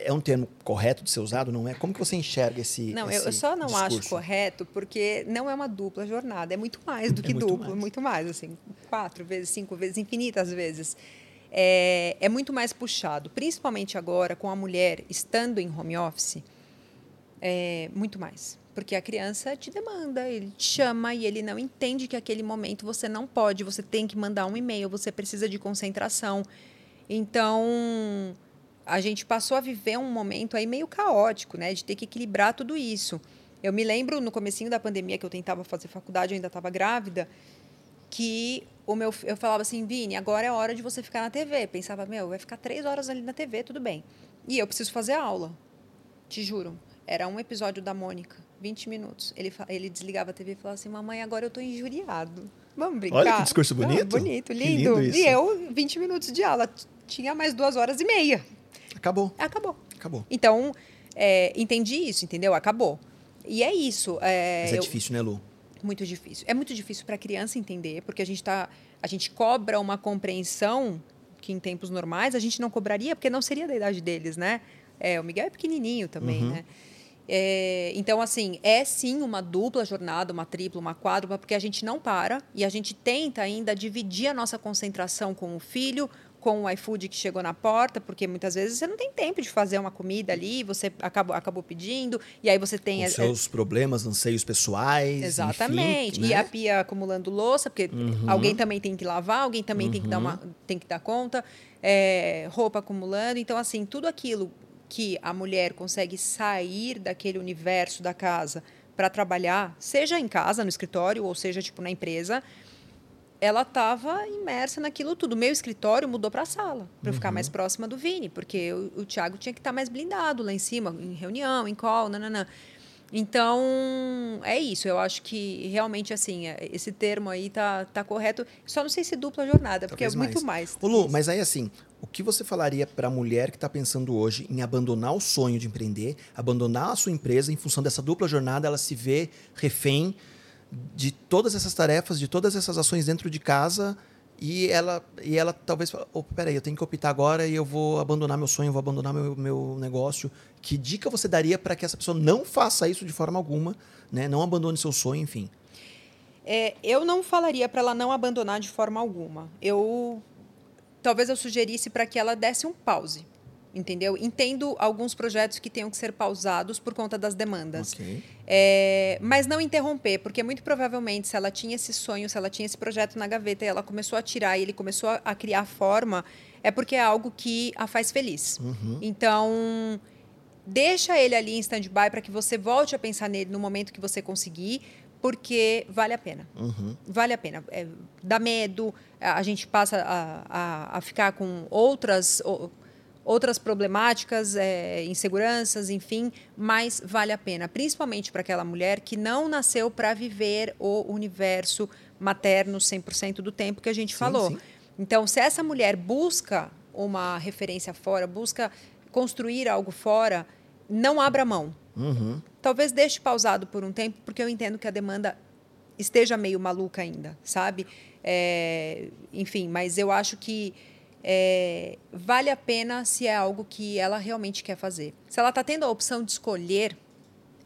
É um termo correto de ser usado? Não é? Como que você enxerga esse Não, eu, esse eu só não acho discurso? correto porque não é uma dupla jornada, é muito mais do que muito duplo, mais. muito mais, assim, quatro vezes, cinco vezes, infinitas vezes. É, é muito mais puxado, principalmente agora com a mulher estando em home office, é muito mais. Porque a criança te demanda, ele te chama e ele não entende que aquele momento você não pode, você tem que mandar um e-mail, você precisa de concentração. Então, a gente passou a viver um momento aí meio caótico, né, de ter que equilibrar tudo isso. Eu me lembro no comecinho da pandemia que eu tentava fazer faculdade, eu ainda estava grávida, que o meu eu falava assim, Vini, agora é hora de você ficar na TV. Pensava, meu, vai ficar três horas ali na TV, tudo bem. E eu preciso fazer aula, te juro. Era um episódio da Mônica, 20 minutos. Ele, ele desligava a TV e falava assim, mamãe, agora eu tô injuriado. Vamos brincar? Olha que discurso Não, bonito. bonito, lindo. lindo. E eu, 20 minutos de aula. Tinha mais duas horas e meia. Acabou, Acabou. acabou. Então, é, entendi isso, entendeu? Acabou. E é isso. é, Mas é eu- difícil, né, Lu? muito difícil. É muito difícil para a criança entender, porque a gente tá, a gente cobra uma compreensão que em tempos normais a gente não cobraria, porque não seria da idade deles, né? É, o Miguel é pequenininho também, né? É, então, assim, é sim uma dupla jornada, uma tripla, uma quádrupla, porque a gente não para e a gente tenta ainda dividir a nossa concentração com o filho, com o iFood que chegou na porta, porque muitas vezes você não tem tempo de fazer uma comida ali, você acabou, acabou pedindo, e aí você tem... É- seus problemas, anseios pessoais. Exatamente. Enfim, E né? a pia acumulando louça, porque alguém também tem que lavar, alguém também tem, que dar uma, tem que dar conta, é, roupa acumulando. Então, assim, tudo aquilo que a mulher consegue sair daquele universo da casa para trabalhar, seja em casa, no escritório, ou seja, tipo, na empresa, ela estava imersa naquilo tudo. Meu escritório mudou para a sala, para eu ficar mais próxima do Vini, porque o, o Thiago tinha que estar mais blindado lá em cima, em reunião, em call, nananã. Então, é isso. Eu acho que realmente, assim, é- esse termo aí tá, tá correto. Só não sei se dupla jornada, porque é Talvez muito mais. Ô Lu, mas aí assim, o que você falaria para a mulher que está pensando hoje em abandonar o sonho de empreender, abandonar a sua empresa em função dessa dupla jornada, ela se vê refém de todas essas tarefas, de todas essas ações dentro de casa e ela, e ela talvez fala, oh, peraí, eu tenho que optar agora e eu vou abandonar meu sonho, vou abandonar meu, meu negócio. Que dica você daria para que essa pessoa não faça isso de forma alguma, né? não abandone seu sonho, enfim? É, eu não falaria para ela não abandonar de forma alguma. Eu talvez eu sugerisse para que ela desse um pause, entendeu? Entendo alguns projetos que tenham que ser pausados por conta das demandas. Ok. É, mas não interromper, porque muito provavelmente, se ela tinha esse sonho, se ela tinha esse projeto na gaveta e ela começou a tirar e ele começou a, a criar forma, é porque é algo que a faz feliz. Então, deixa ele ali em stand-by para que você volte a pensar nele no momento que você conseguir, porque vale a pena. Uhum. Vale a pena. É, dá medo, a a gente passa a, a, a ficar com outras. Outras problemáticas, é, inseguranças, enfim, mas vale a pena, principalmente para aquela mulher que não nasceu para viver o universo materno 100% do tempo que a gente Sim, falou. sim. Então, se essa mulher busca uma referência fora, busca construir algo fora, não abra mão. Uhum. Talvez deixe pausado por um tempo, porque eu entendo que a demanda esteja meio maluca ainda, sabe? É, enfim, mas eu acho que é, vale a pena se é algo que ela realmente quer fazer. Se ela está tendo a opção de escolher,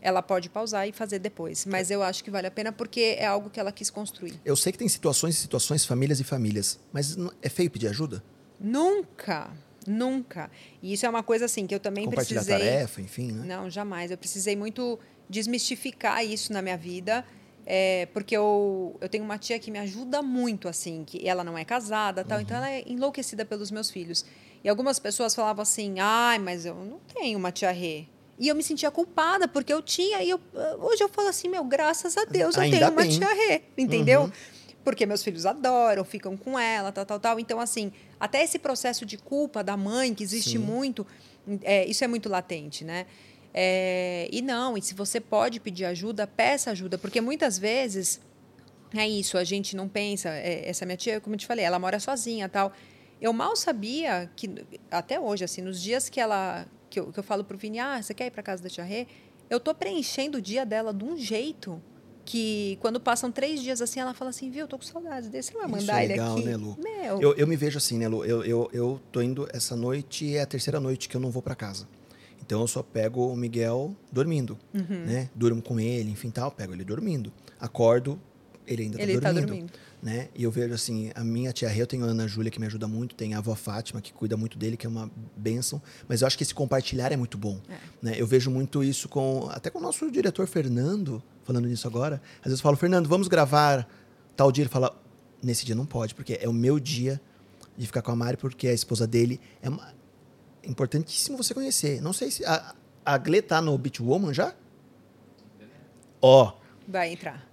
ela pode pausar e fazer depois. Mas eu acho que vale a pena porque é algo que ela quis construir. Eu sei que tem situações e situações, famílias e famílias, mas é feio pedir ajuda? Nunca, nunca. E isso é uma coisa assim que eu também Compartilhar precisei. tarefa, enfim, né? Não, jamais. Eu precisei muito desmistificar isso na minha vida. É, porque eu, eu tenho uma tia que me ajuda muito, assim, que ela não é casada, tal, então ela é enlouquecida pelos meus filhos. E algumas pessoas falavam assim, ai, mas eu não tenho uma tia Rê. E eu me sentia culpada, porque eu tinha, e eu, hoje eu falo assim, meu, graças a Deus eu Ainda tenho uma bem. tia Rê, entendeu? Uhum. Porque meus filhos adoram, ficam com ela, tal, tal, tal. Então, assim, até esse processo de culpa da mãe, que existe Sim. muito, é, isso é muito latente, né? É, e não, e se você pode pedir ajuda, peça ajuda, porque muitas vezes é isso, a gente não pensa. é, essa minha tia, como eu te falei, ela mora sozinha tal. Eu mal sabia que, até hoje, assim, nos dias que ela. que eu, que eu falo pro Vini, ah, você quer ir pra casa da tia Rê? Eu tô preenchendo o dia dela de um jeito que quando passam três dias assim, ela fala assim, viu, eu tô com saudades desse, você vai Isso mandar é ele legal, aqui? né, Lu? Meu, Eu, eu me vejo assim, né, Lu? Eu, eu, eu tô indo essa noite, é a terceira noite que eu não vou pra casa. Então eu só pego o Miguel dormindo, Uhum. né? Durmo com ele, enfim tal, pego ele dormindo. Acordo, ele ainda tá ele dormindo. tá dormindo. né? E eu vejo assim, a minha tia Rê, eu tenho a Ana Júlia que me ajuda muito, tem a avó Fátima que cuida muito dele, que é uma bênção, mas eu acho que esse compartilhar é muito bom, É. né? Eu vejo muito isso com até com o nosso diretor Fernando, falando nisso agora. Às vezes eu falo, Fernando, vamos gravar tal dia, ele fala, nesse dia não pode, porque é o meu dia de ficar com a Mari, porque a esposa dele é uma... importantíssimo você conhecer. Não sei se a, a Gle tá no Beach Woman já? Ó, Vai entrar.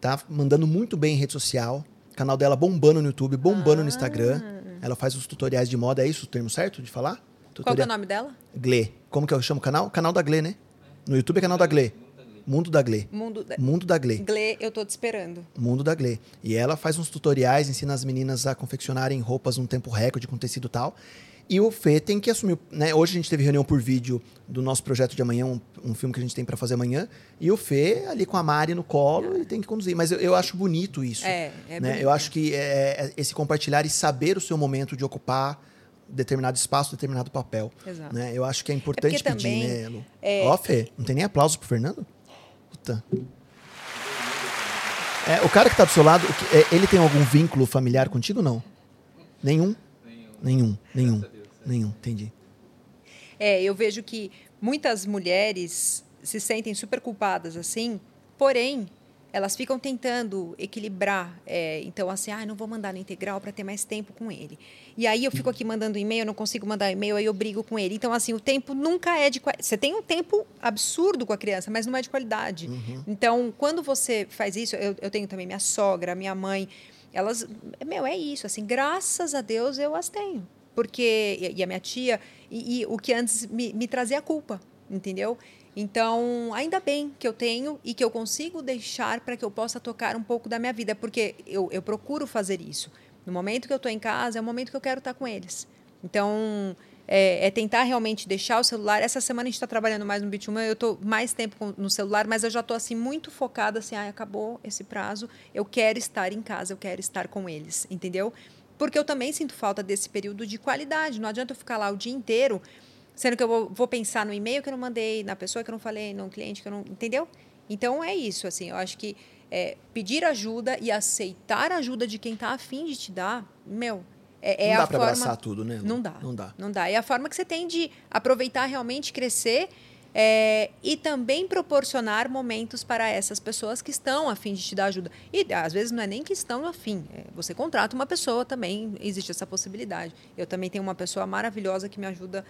tá mandando muito bem em rede social. Canal dela bombando no YouTube, bombando no Instagram. Ela faz os tutoriais de moda, é isso o termo certo de falar? Qual que é o nome dela? Gle. Como que eu chamo o canal? Canal da Gle, né? No YouTube é canal da Gle. Mundo da Gle. Mundo da... Mundo da Gle. Gle, eu tô te esperando. Mundo da Gle. E ela faz uns tutoriais, ensina as meninas a confeccionarem roupas num tempo recorde com tecido tal. E o Fê tem que assumir. Né? Hoje a gente teve reunião por vídeo do nosso projeto de amanhã, um, um filme que a gente tem pra fazer amanhã. E o Fê ali com a Mari no colo, ele tem que conduzir. Mas eu, eu acho bonito isso. É, é né? bonito. Eu acho que é, é esse compartilhar e saber o seu momento de ocupar determinado espaço, determinado papel. Exato. Né? Eu acho que é importante porque pedir, também, né, Lu? é, Ó, Fê, não tem nem aplauso pro Fernando? Puta. É, o cara que tá do seu lado, é, ele tem algum vínculo familiar contigo não? Nenhum? Nenhum. Nenhum. Nenhum. Entendi. É, eu vejo que muitas mulheres se sentem super culpadas assim, porém, elas ficam tentando equilibrar. é, então, assim, ah, não vou mandar na integral para ter mais tempo com ele. E aí eu fico aqui mandando e-mail, não consigo mandar e-mail, aí eu brigo com ele. Então, assim, o tempo nunca é de qualidade. Você tem um tempo absurdo com a criança, mas não é de qualidade. Então, quando você faz isso, eu, eu tenho também minha sogra, minha mãe, elas, meu, é isso, assim, graças a Deus eu as tenho. Porque, e- a minha tia, e, e o que antes me, me trazia culpa, entendeu? Então, ainda bem que eu tenho e que eu consigo deixar para que eu possa tocar um pouco da minha vida, porque eu, eu procuro fazer isso. No momento que eu estou em casa, é o momento que eu quero estar com eles. Então, é, é tentar realmente deixar o celular. Essa semana a gente está trabalhando mais no Bitumen, eu estou mais tempo no celular, mas eu já estou assim muito focada, assim, ah, acabou esse prazo, eu quero estar em casa, eu quero estar com eles, entendeu? Porque eu também sinto falta desse período de qualidade. Não adianta eu ficar lá o dia inteiro, sendo que eu vou, vou pensar no e-mail que eu não mandei, na pessoa que eu não falei, no cliente que eu não. Entendeu? Então é isso, assim, eu acho que é, pedir ajuda e aceitar a ajuda de quem está afim de te dar, meu, é, é não dá a pra forma. abraçar tudo, né? Lu? Não dá. Não dá. Não dá. É a forma que você tem de aproveitar realmente, crescer é, e também proporcionar momentos para essas pessoas que estão a fim de te dar ajuda. E às vezes não é nem que estão a fim. é, você contrata uma pessoa também, existe essa possibilidade. Eu também tenho uma pessoa maravilhosa que me ajuda.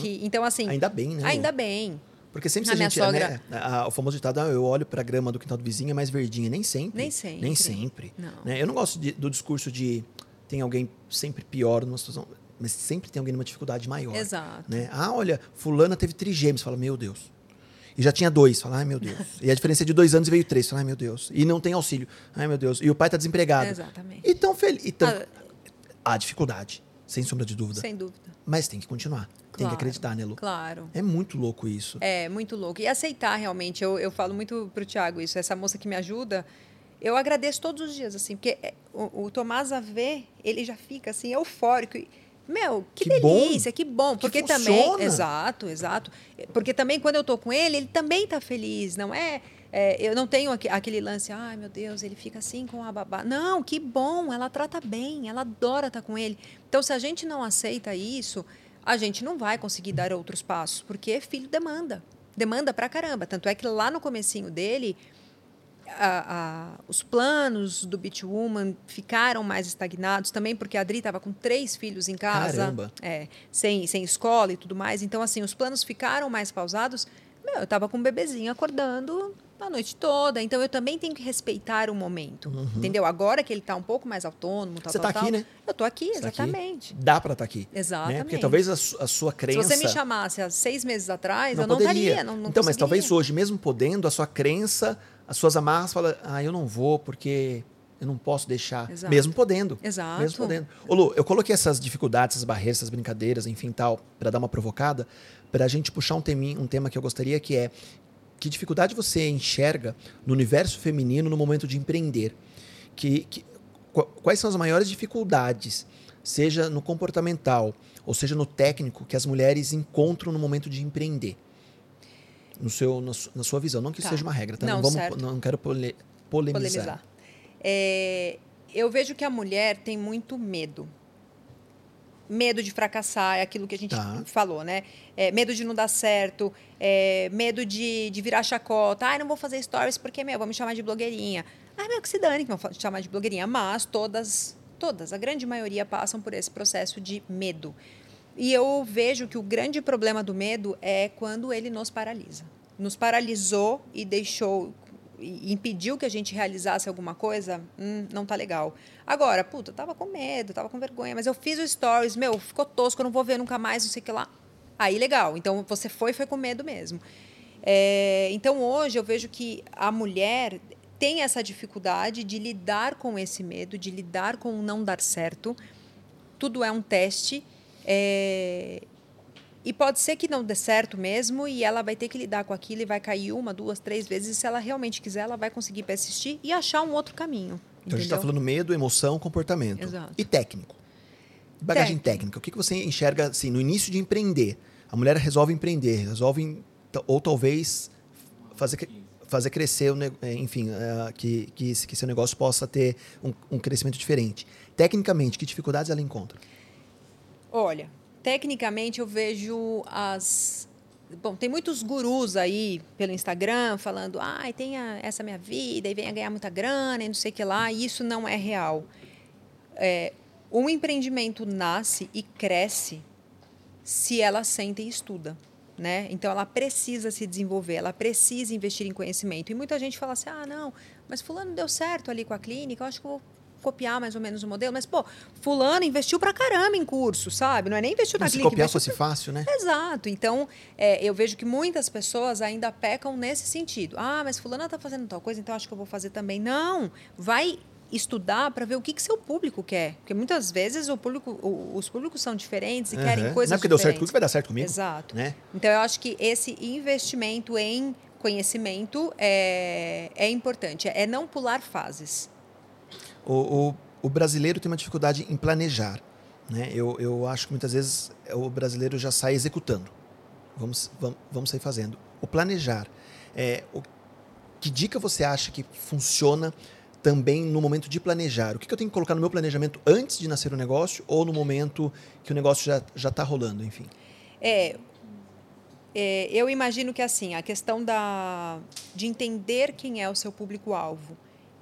Que, então, assim. Uhum. Ainda bem, né? Ainda bem. Porque sempre A se a gente. sogra- Né, a- o famoso ditado, ah, eu olho pra grama do quintal do vizinho, é mais verdinha. Nem sempre. Nem sempre. Nem sempre. Não. né? Eu não gosto de- do discurso de tem alguém sempre pior numa situação. Mas sempre tem alguém numa dificuldade maior. Exato. né? Ah, olha, fulana teve trigêmeos. Fala, meu Deus. E já tinha dois. Fala, ai meu Deus. *laughs* E a diferença é de dois anos e veio três. Fala, ai meu Deus. E não tem auxílio. Ai meu Deus. E o pai tá desempregado. Exatamente. E tão feliz. E tão... Ah. Há dificuldade, sem sombra de dúvida. Sem dúvida. Mas tem que continuar. Tem que Claro. acreditar, né, Lu? Claro. É muito louco isso. É, muito louco. E aceitar realmente. Eu, eu falo muito pro Thiago isso. Essa moça que me ajuda, eu agradeço todos os dias, assim, porque é, o, o Tomás a ver, ele já fica assim, eufórico. E, Meu, que, Que bom. delícia, que bom. Que Porque funciona. também. Exato, exato. Porque também quando eu tô com ele, ele também tá feliz, não é? é, eu não tenho aque- aquele lance, ai meu Deus, ele fica assim com a babá. Não, que bom, ela trata bem, ela adora estar com ele. Então, se a gente não aceita isso, a gente não vai conseguir dar outros passos, porque filho demanda. demanda pra caramba. Tanto é que lá no comecinho dele, a, a, os planos do Beach Woman ficaram mais estagnados também porque a Adri estava com três filhos em casa, Caramba. é, sem, sem escola e tudo mais. Então, assim, os planos ficaram mais pausados. Meu, eu estava com um bebezinho acordando a noite toda. Então, eu também tenho que respeitar o momento, entendeu? Agora que ele está um pouco mais autônomo, tal, Uhum. Você tal, tá aqui, tal, né? Eu tô aqui, Você tá aqui? exatamente. Dá pra estar aqui. Né? Exatamente. Porque talvez a, a sua Se crença. você me chamasse há seis meses atrás, não eu não poderia. estaria, não, não então, mas talvez hoje, mesmo podendo, a sua crença, as suas amarras, fala, ah, eu não vou porque eu não posso deixar. Exato. Mesmo podendo. Exato. Mesmo podendo. Ô, Lu, eu coloquei essas dificuldades, essas barreiras, essas brincadeiras, enfim, tal, para dar uma provocada, para a gente puxar um, teminho, um tema que eu gostaria, que é que dificuldade você enxerga no universo feminino no momento de empreender? Que, que- qu- quais são as maiores dificuldades, seja no comportamental ou seja no técnico, que as mulheres encontram no momento de empreender? No seu, na, su- na sua visão. Não que isso Tá. seja uma regra, tá? Não, vamos, certo. não quero pole- polemizar. polemizar. É, eu vejo que a mulher tem muito medo. Medo de fracassar, é aquilo que a gente Tá. falou, né? É, medo de não dar certo, é, medo de, de virar chacota. Ai, não vou fazer stories porque, meu, vão me chamar de blogueirinha. Ai, meu, que se dane que vão chamar de blogueirinha. Mas todas, todas, a grande maioria passam por esse processo de medo. E eu vejo que o grande problema do medo é quando ele nos paralisa. Nos paralisou e deixou impediu que a gente realizasse alguma coisa, hum, não tá legal. Agora, puta, eu tava com medo, tava com vergonha, mas eu fiz o stories, meu, ficou tosco, eu não vou ver nunca mais, não sei o que lá. Aí, legal. Então, você foi, foi com medo mesmo. É, então, hoje, eu vejo que a mulher tem essa dificuldade de lidar com esse medo, de lidar com o não dar certo. Tudo é um teste. É, e pode ser que não dê certo mesmo e ela vai ter que lidar com aquilo e vai cair uma, duas, três vezes. E se ela realmente quiser, ela vai conseguir persistir e achar um outro caminho. Então a gente está entendeu? falando medo, emoção, comportamento. Exato. E técnico. Bagagem Técnico. técnica. O que, que você enxerga assim, no início de empreender? A mulher resolve empreender, resolve, ou talvez fazer, fazer crescer, eh, enfim, eh, que, que, que seu negócio possa ter um, um crescimento diferente. Tecnicamente, que dificuldades ela encontra? Olha, tecnicamente eu vejo as. Bom, tem muitos gurus aí pelo Instagram falando, ai, tenha essa minha vida e venha ganhar muita grana e não sei o que lá, e isso não é real. É, um empreendimento nasce e cresce se ela senta e estuda. Né? Então ela precisa se desenvolver, ela precisa investir em conhecimento. E muita gente fala assim: ah, não, mas fulano deu certo ali com a clínica, eu acho que vou copiar mais ou menos o modelo. Mas, pô, fulano investiu pra caramba em curso, sabe? Não é nem investiu na se clínica. copiar fosse fácil, né? Exato. Então, é, eu vejo que muitas pessoas ainda pecam nesse sentido. Ah, mas fulana está fazendo tal coisa, então acho que eu vou fazer também. Não. Vai estudar para ver o que, que seu público quer. Porque muitas vezes o público, o- os públicos são diferentes e querem Aham. coisas Não é porque deu certo diferentes. comigo que vai dar certo comigo. Exato. Né? Então, eu acho que esse investimento em conhecimento é, é importante. É não pular fases. O, o, o brasileiro tem uma dificuldade em planejar. Né? Eu, eu acho que muitas vezes o brasileiro já sai executando. Vamos, vamos, vamos sair fazendo. O planejar. É, o, que dica você acha que funciona também no momento de planejar? O que, que eu tenho que colocar no meu planejamento antes de nascer o negócio ou no momento que o negócio já está rolando, enfim? É, é, eu imagino que assim a questão da de entender quem é o seu público-alvo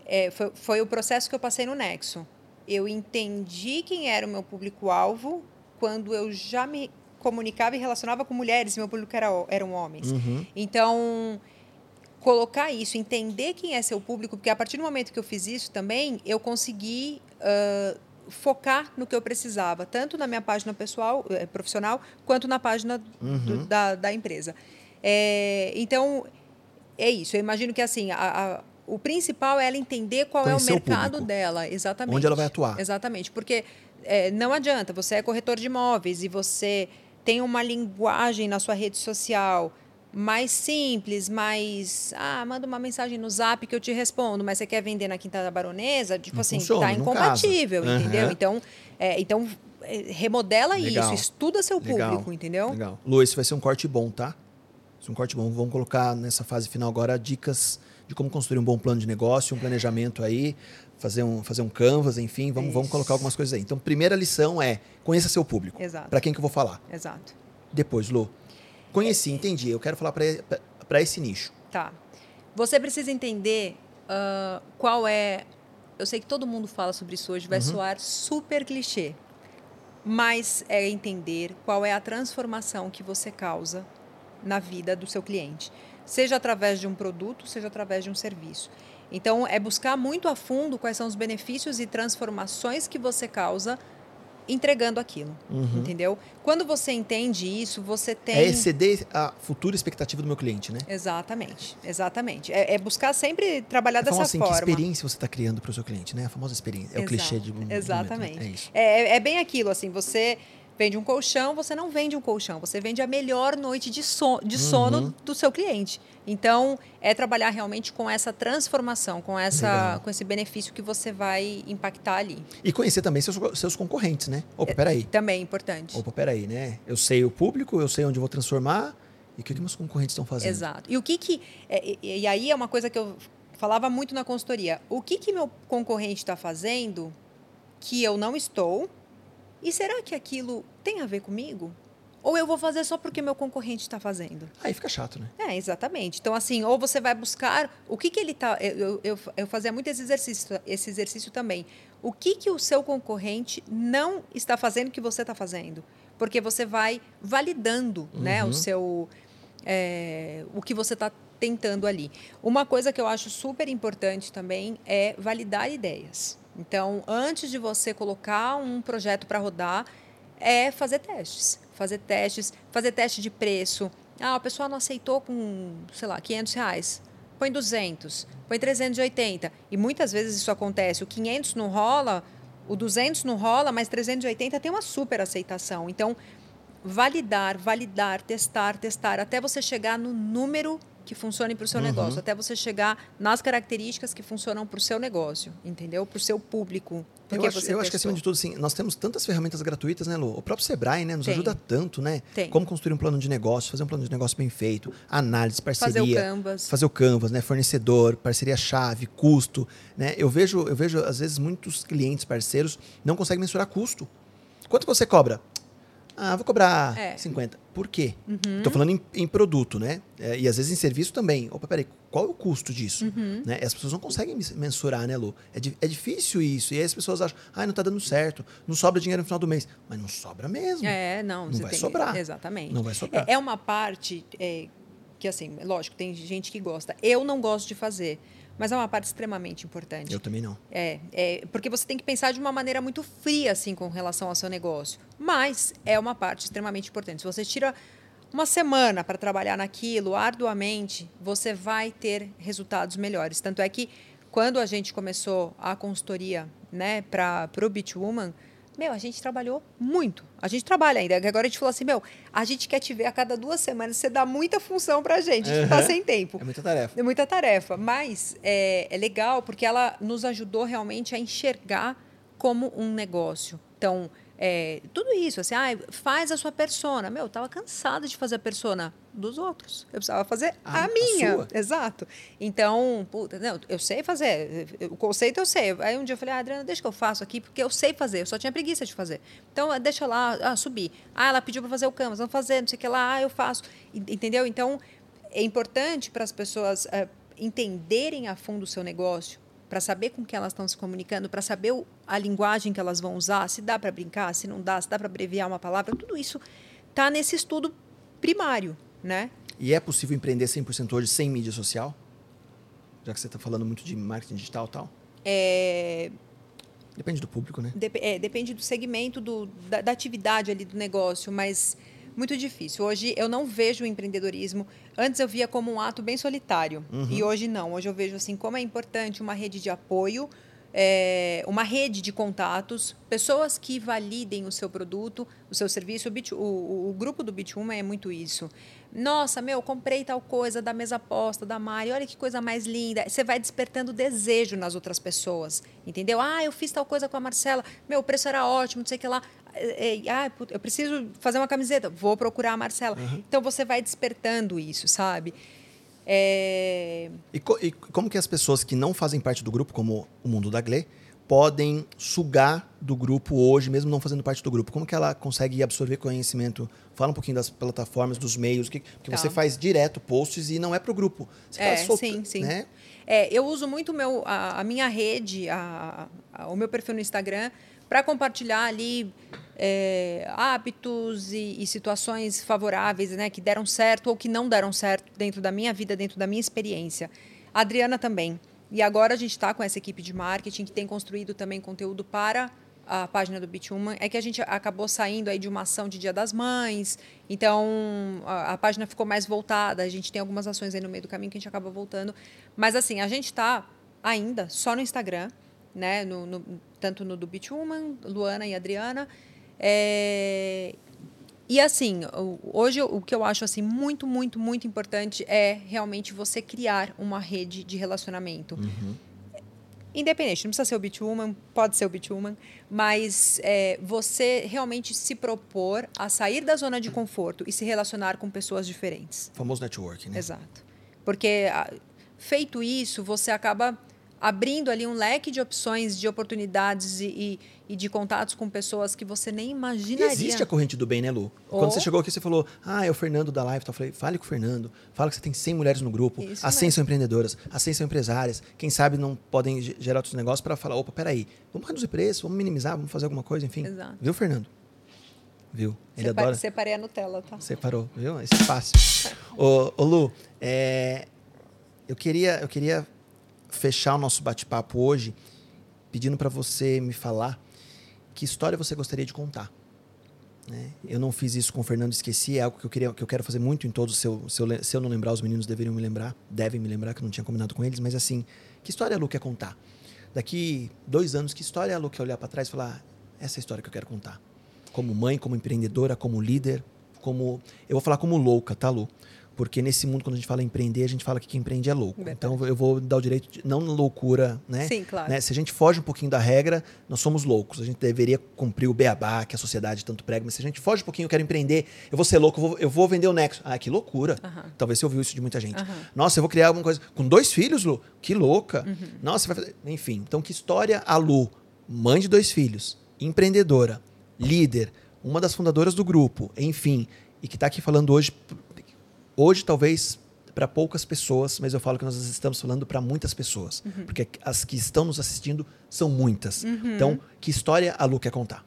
é, foi, foi o processo que eu passei no Nexo. Eu entendi quem era o meu público-alvo quando eu já me comunicava e relacionava com mulheres e meu público era, eram homens. Uhum. Então, colocar isso, entender quem é seu público, porque a partir do momento que eu fiz isso também, eu consegui ah, focar no que eu precisava, tanto na minha página pessoal, eh, profissional, quanto na página do- Uhum. da, da empresa. É, então, é isso. Eu imagino que assim, a- a- o principal é ela entender qual Conhecer é o o mercado público. dela, exatamente. Onde ela vai atuar. Exatamente, porque é, não adianta, você é corretor de imóveis e você tem uma linguagem na sua rede social mais simples, mais. Ah, manda uma mensagem no zap que eu te respondo, mas você quer vender na Quinta da Baronesa? Tipo Não assim, funciona, tá incompatível, casa. entendeu? Então, é, então é, remodela Legal. isso, estuda seu Legal. público, entendeu? Legal. Lu, esse vai ser um corte bom, tá? Esse é um corte bom. Vamos colocar nessa fase final agora dicas de como construir um bom plano de negócio, um planejamento aí, fazer um, fazer um canvas, enfim, vamos, vamos colocar algumas coisas aí. Então, primeira lição é conheça seu público. Exato. Para quem que eu vou falar? Exato. Depois, Lu. Conheci, entendi. Eu quero falar para esse nicho. Tá. Você precisa entender uh, qual é. Eu sei que todo mundo fala sobre isso hoje, vai uhum. soar super clichê. Mas é entender qual é a transformação que você causa na vida do seu cliente. Seja através de um produto, seja através de um serviço. Então, é buscar muito a fundo quais são os benefícios e transformações que você causa entregando aquilo, uhum. entendeu? Quando você entende isso, você tem... É exceder a futura expectativa do meu cliente, né? Exatamente, exatamente. É, é buscar sempre trabalhar é dessa assim, forma. Que experiência você está criando para o seu cliente, né? A famosa experiência. É Exato. o clichê de... Um Exatamente. Momento, né? É isso. É, é bem aquilo, assim, você vende um colchão, você não vende um colchão, você vende a melhor noite de, so, de sono uhum. do seu cliente. Então, é trabalhar realmente com essa transformação, com, essa, com esse benefício que você vai impactar ali. E conhecer também seus, seus concorrentes, né? Opa, é, peraí. Também é importante. Opa, peraí, né? Eu sei o público, eu sei onde vou transformar e o que, que meus concorrentes estão fazendo. Exato. E o que que... É, e, e aí é uma coisa que eu falava muito na consultoria. O que que meu concorrente está fazendo que eu não estou e será que aquilo tem a ver comigo? Ou eu vou fazer só porque meu concorrente está fazendo? Aí fica chato, né? É, exatamente. Então, assim, ou você vai buscar o que, que ele está. Eu, eu, eu fazia muito esse exercício, esse exercício também. O que, que o seu concorrente não está fazendo que você está fazendo? Porque você vai validando uhum. né, o uhum. seu. É, o que você está tentando ali. Uma coisa que eu acho super importante também é validar ideias. Então, antes de você colocar um projeto para rodar, é fazer testes. Fazer testes, fazer teste de preço. Ah, a pessoa não aceitou com, sei lá, 500 reais. Põe 200, põe 380. E muitas vezes isso acontece. O 500 não rola, o 200 não rola, mas 380 tem uma super aceitação. Então, validar, validar, testar, testar, até você chegar no número que funcione para o seu uhum. negócio, até você chegar nas características que funcionam para o seu negócio, entendeu? Para o seu público. Eu, acho, eu acho, que acima de tudo, assim, nós temos tantas ferramentas gratuitas, né, Lu? O próprio Sebrae, né, nos Tem. ajuda tanto, né? Tem. Como construir um plano de negócio, fazer um plano de negócio bem feito, análise, parceria, fazer o canvas, fazer o canvas, né, fornecedor, parceria chave, custo, né? Eu vejo, eu vejo às vezes muitos clientes, parceiros não conseguem mensurar custo. Quanto você cobra? Ah, vou cobrar é. 50. Por quê? Estou uhum. falando em, em, produto, né? É, e às vezes em serviço também. Opa, peraí, qual é o custo disso? Uhum. Né? as pessoas não conseguem mensurar, né, Lu? É, é difícil isso. E aí as pessoas acham, ah, não está dando certo, não sobra dinheiro no final do mês. Mas não sobra mesmo. É, não. Não vai tem, sobrar. Exatamente. Não vai sobrar. É, é uma parte é, que, assim, lógico, tem gente que gosta. Eu não gosto de fazer. Mas é uma parte extremamente importante. Eu também não. É, é, porque você tem que pensar de uma maneira muito fria assim com relação ao seu negócio. Mas é uma parte extremamente importante. Se você tira uma semana para trabalhar naquilo arduamente, você vai ter resultados melhores. Tanto é que quando a gente começou a consultoria, né, para o Beach Woman, meu, a gente trabalhou muito. A gente trabalha ainda. Agora a gente falou assim, meu, a gente quer te ver a cada duas semanas. Você dá muita função pra gente. A gente uhum. tá sem tempo. É muita tarefa. É muita tarefa. Mas é, é legal porque ela nos ajudou realmente a enxergar como um negócio. Então, é, tudo isso, assim, ah, faz a sua persona. Meu, eu tava cansada de fazer a persona dos outros. Eu precisava fazer a, a minha. A Exato. Então, puta, não, eu sei fazer. O conceito eu sei. Aí um dia eu falei, ah, Adriana, deixa que eu faço aqui, porque eu sei fazer. Eu só tinha preguiça de fazer. Então, deixa lá, ah, subir. Ah, ela pediu para fazer o canvas, vamos fazer, não sei o que lá, ah, eu faço. Entendeu? Então, é importante para as pessoas é, entenderem a fundo o seu negócio, para saber com que elas estão se comunicando, para saber o, a linguagem que elas vão usar, se dá para brincar, se não dá, se dá para abreviar uma palavra, tudo isso está nesse estudo primário, né? E é possível empreender 100% hoje sem mídia social? Já que você está falando muito de marketing digital e tal. É... Depende do público, né? Dep é, depende do segmento, do, da, da atividade ali do negócio, mas muito difícil. Hoje eu não vejo o empreendedorismo. Antes eu via como um ato bem solitário. Uhum. E hoje não. Hoje eu vejo assim como é importante uma rede de apoio, é, uma rede de contatos, pessoas que validem o seu produto, o seu serviço. O, o, o grupo do Bituma é muito isso. Nossa, meu, comprei tal coisa da mesa posta, da Mari, olha que coisa mais linda. Você vai despertando desejo nas outras pessoas, entendeu? Ah, eu fiz tal coisa com a Marcela, meu, o preço era ótimo, não sei o que lá. É, é, ah, eu preciso fazer uma camiseta, vou procurar a Marcela. Uhum. Então você vai despertando isso, sabe? É... E, co e, como que as pessoas que não fazem parte do grupo, como o Mundo da Gle, podem sugar do grupo hoje, mesmo não fazendo parte do grupo? Como que ela consegue absorver conhecimento? Fala um pouquinho das plataformas, dos meios, que, porque tá. você faz direto posts e não é para o grupo. Você é, solta, sim, sim. Né? É, eu uso muito meu, a, a minha rede, a, a, o meu perfil no Instagram, para compartilhar ali é, hábitos e, e, situações favoráveis, né, que deram certo ou que não deram certo dentro da minha vida, dentro da minha experiência. A Adriana também. E agora a gente está com essa equipe de marketing que tem construído também conteúdo para a página do Bituman. É que a gente acabou saindo aí de uma ação de Dia das Mães, então a, a página ficou mais voltada. A gente tem algumas ações aí no meio do caminho que a gente acaba voltando. Mas assim, a gente está ainda só no Instagram, né? No, no, tanto no do Bituman, Luana e Adriana. É, e assim, hoje o que eu acho assim muito, muito, muito importante é realmente você criar uma rede de relacionamento. Uhum. Independente, não precisa ser o Bituman, pode ser o Bituman, mas é, você realmente se propor a sair da zona de conforto e se relacionar com pessoas diferentes. O famoso networking, né? Exato. Porque feito isso, você acaba abrindo ali um leque de opções, de oportunidades e, e, e, de contatos com pessoas que você nem imaginaria. existe a corrente do bem, né, Lu? Oh. Quando você chegou aqui, você falou, ah, é o Fernando da Live. Então, eu falei, fale com o Fernando. Fala que você tem 100 mulheres no grupo. Isso as 100 mesmo. são empreendedoras, as 100 são empresárias. Quem sabe não podem gerar outros negócios para falar, opa, peraí, vamos reduzir preço, vamos minimizar, vamos fazer alguma coisa, enfim. Exato. Viu, Fernando? Viu? Ele Separe, adora. Separei a Nutella, tá? Separou, viu? Isso é fácil. ô, ô, Lu, é, eu queria, eu queria fechar o nosso bate-papo hoje pedindo para você me falar que história você gostaria de contar. Né? Eu não fiz isso com o Fernando, esqueci, é algo que eu, queria, que eu quero fazer muito em todos. Se eu, se, eu, se eu não lembrar, os meninos deveriam me lembrar, devem me lembrar, que eu não tinha combinado com eles, mas assim, que história a Lu quer contar? Daqui dois anos, que história a Lu quer olhar para trás e falar: essa é a história que eu quero contar? Como mãe, como empreendedora, como líder, como. Eu vou falar como louca, tá, Lu? Porque nesse mundo, quando a gente fala empreender, a gente fala que quem empreende é louco. Verdade. Então eu vou dar o direito, de, não loucura, né? Sim, claro. Né? Se a gente foge um pouquinho da regra, nós somos loucos. A gente deveria cumprir o beabá que a sociedade tanto prega. Mas se a gente foge um pouquinho, eu quero empreender, eu vou ser louco, eu vou, eu vou vender o Nexo. Ah, que loucura. Uhum. Talvez você ouviu isso de muita gente. Uhum. Nossa, eu vou criar alguma coisa. Com dois filhos, Lu? Que louca. Uhum. Nossa, vai fazer. Enfim, então que história a Lu, mãe de dois filhos, empreendedora, líder, uma das fundadoras do grupo, enfim, e que está aqui falando hoje, hoje talvez para poucas pessoas, mas eu falo que nós estamos falando para muitas pessoas, uhum. porque as que estão nos assistindo são muitas. Uhum. Então, que história a Lu quer contar?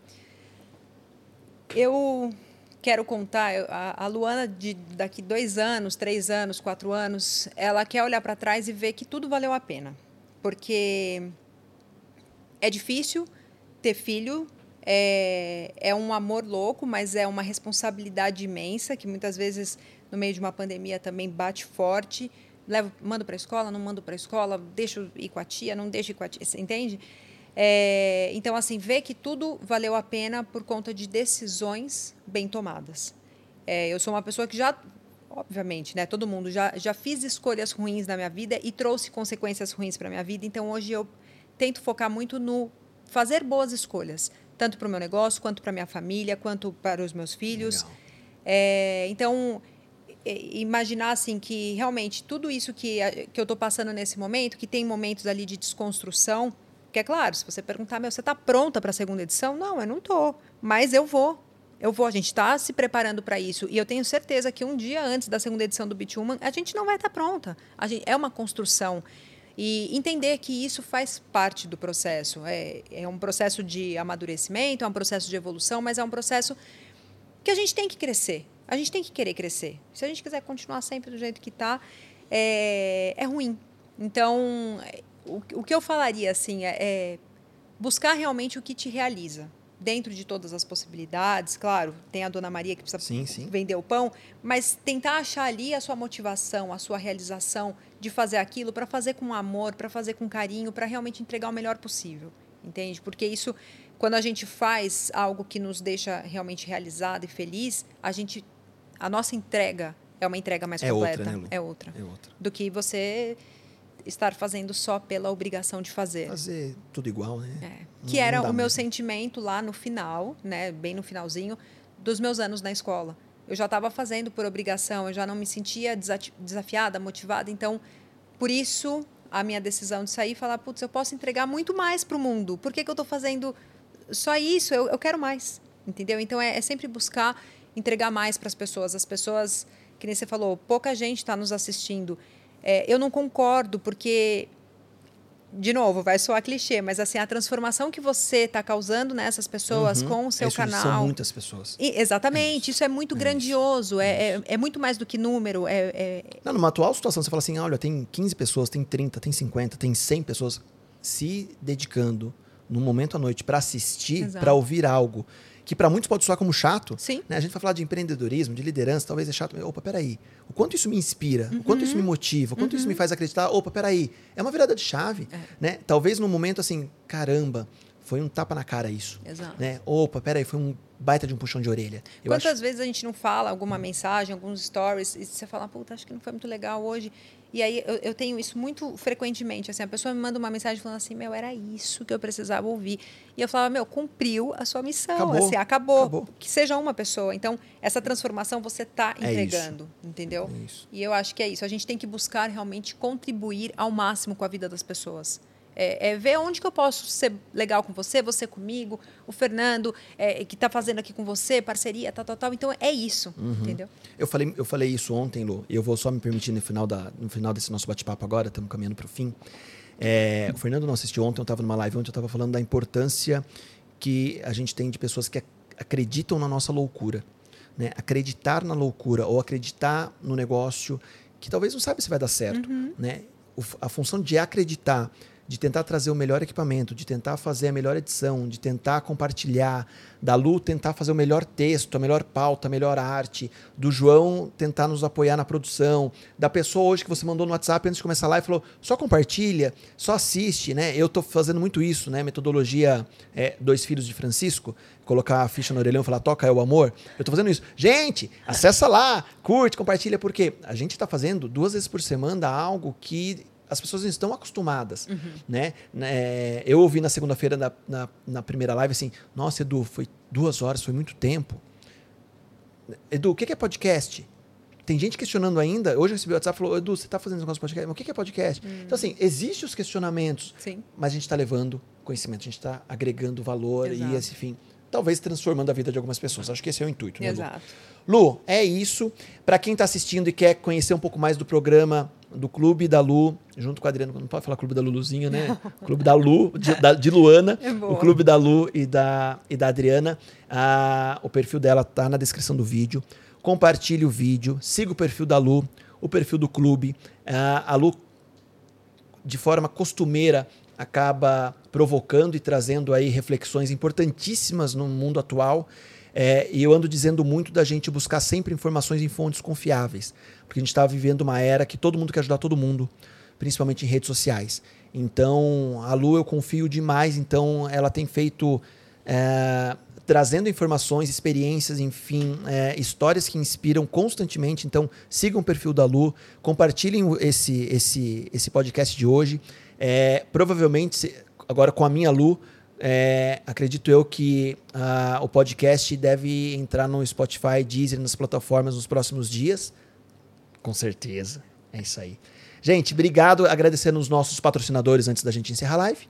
Eu quero contar a, a Luana de daqui dois anos, três anos, quatro anos, ela quer olhar para trás e ver que tudo valeu a pena, porque é difícil ter filho. É, é um amor louco, mas é uma responsabilidade imensa que muitas vezes no meio de uma pandemia também bate forte. Levo, mando para a escola, não mando para a escola, deixo ir com a tia, não deixo ir com a tia, você entende? É, então, assim, ver que tudo valeu a pena por conta de decisões bem tomadas. É, eu sou uma pessoa que já, obviamente, né, todo mundo já, já fiz escolhas ruins na minha vida e trouxe consequências ruins para minha vida. Então, hoje eu tento focar muito no fazer boas escolhas, tanto para o meu negócio, quanto para minha família, quanto para os meus filhos. É, então, imaginar assim que realmente tudo isso que, que eu estou passando nesse momento, que tem momentos ali de desconstrução, que é claro, se você perguntar, meu, você está pronta para a segunda edição? Não, eu não estou, mas eu vou. Eu vou, a gente está se preparando para isso. E eu tenho certeza que um dia antes da segunda edição do Bituman, a gente não vai estar tá pronta. A gente, é uma construção. E entender que isso faz parte do processo. É, é um processo de amadurecimento, é um processo de evolução, mas é um processo que a gente tem que crescer. A gente tem que querer crescer. Se a gente quiser continuar sempre do jeito que está, é, é ruim. Então, o, o que eu falaria assim é, é buscar realmente o que te realiza dentro de todas as possibilidades. Claro, tem a Dona Maria que precisa sim, sim. vender o pão, mas tentar achar ali a sua motivação, a sua realização de fazer aquilo para fazer com amor, para fazer com carinho, para realmente entregar o melhor possível. Entende? Porque isso, quando a gente faz algo que nos deixa realmente realizado e feliz, a gente a nossa entrega é uma entrega mais é completa. Outra, né, é outra. É outra. Do que você estar fazendo só pela obrigação de fazer. Fazer tudo igual, né? É. Que era o meu mesmo. sentimento lá no final, né, bem no finalzinho dos meus anos na escola. Eu já estava fazendo por obrigação, eu já não me sentia desafiada, motivada, então por isso a minha decisão de sair e falar, putz, eu posso entregar muito mais para o mundo. Por que, que eu estou fazendo só isso? Eu, eu quero mais, entendeu? Então é, é sempre buscar entregar mais para as pessoas. As pessoas, que nem você falou, pouca gente está nos assistindo. É, eu não concordo, porque de novo, vai soar clichê, mas assim, a transformação que você está causando nessas pessoas uhum. com o seu isso canal. São muitas pessoas. E, exatamente, é isso. isso. é muito é grandioso, é, é, é, muito mais do que número. É, é, Não, numa atual situação, você fala assim: olha, tem 15 pessoas, tem 30, tem 50, tem 100 pessoas se dedicando no momento à noite para assistir, para ouvir algo que para muitos pode soar como chato. Sim. Né? A gente vai falar de empreendedorismo, de liderança, talvez é chato. Mas, opa, peraí. O quanto isso me inspira, uhum. o quanto isso me uhum. motiva, o quanto uhum. isso me uhum. faz acreditar. Opa, peraí. É uma virada de chave. É. Né? Talvez num momento assim, caramba, foi um tapa na cara isso. Exato. Né? Opa, peraí, foi um baita de um puxão de orelha. Eu Quantas acho... vezes a gente não fala alguma mensagem, alguns stories, e você fala, puta, acho que não foi muito legal hoje. E aí eu, eu, tenho isso muito frequentemente. Assim, a pessoa me manda uma mensagem falando assim, meu, era isso que eu precisava ouvir. E eu falava, meu, cumpriu a sua missão. Acabou. Assim, acabou. acabou. Que seja uma pessoa. Então, essa transformação você está é entregando, é entendeu? É isso. E eu acho que é isso. A gente tem que buscar realmente contribuir ao máximo com a vida das pessoas. É, é, ver onde que eu posso ser legal com você, você comigo, o Fernando, é, que está fazendo aqui com você, parceria, tal, tal, tal. Então é isso, uhum. entendeu? Eu falei, eu falei isso ontem, Lu, e eu vou só me permitir no final, da, no final desse nosso bate-papo agora, estamos caminhando para o fim. É, o Fernando não assistiu ontem, eu estava numa live ontem, eu estava falando da importância que a gente tem de pessoas que acreditam na nossa loucura. Né? Acreditar na loucura ou acreditar no negócio que talvez não sabe se vai dar certo. Uhum. Né? O, a função de acreditar de tentar trazer o melhor equipamento, de tentar fazer a melhor edição, de tentar compartilhar, da Lu tentar fazer o melhor texto, a melhor pauta, a melhor arte, do João tentar nos apoiar na produção, da pessoa hoje que você mandou no WhatsApp antes de começar a live falou só compartilha, só assiste, né? Eu estou fazendo muito isso, né? Metodologia é, Dois Filhos de Francisco, colocar a ficha no orelhão e falar toca é o amor. Eu estou fazendo isso. Gente, acessa lá, curte, compartilha, porque a gente está fazendo duas vezes por semana algo que as pessoas estão acostumadas, uhum. né? É, eu ouvi na segunda-feira na, na, na, primeira live assim, nossa Edu, foi duas horas, foi muito tempo. Edu, o que é podcast? Tem gente questionando ainda. Hoje eu recebi o WhatsApp e falou, Edu, você está fazendo negócio de podcast? Mas o que é podcast? Uhum. Então assim, existem os questionamentos, Sim. mas a gente está levando conhecimento, a gente está agregando valor Exato. e esse fim, talvez transformando a vida de algumas pessoas. Acho que esse é o intuito. Né, Exato. Lu? Lu, é isso. Para quem está assistindo e quer conhecer um pouco mais do programa do Clube da Lu, junto com a Adriana, não pode falar Clube da Luluzinha, né? *laughs* Clube da Lu, de, da, de Luana, é o Clube da Lu e da, e da Adriana. Ah, o perfil dela tá na descrição do vídeo. Compartilhe o vídeo, siga o perfil da Lu, o perfil do clube. Ah, a Lu, de forma costumeira, acaba provocando e trazendo aí reflexões importantíssimas no mundo atual. É, e eu ando dizendo muito da gente buscar sempre informações em fontes confiáveis, porque a gente está vivendo uma era que todo mundo quer ajudar todo mundo, principalmente em redes sociais. Então, a Lu eu confio demais, então ela tem feito. É, trazendo informações, experiências, enfim, é, histórias que inspiram constantemente. Então, sigam o perfil da Lu, compartilhem esse, esse, esse podcast de hoje. É, provavelmente, agora com a minha Lu, é, acredito eu que uh, o podcast deve entrar no Spotify, Deezer, nas plataformas nos próximos dias. Com certeza. É isso aí. Gente, obrigado. Agradecendo os nossos patrocinadores antes da gente encerrar a live.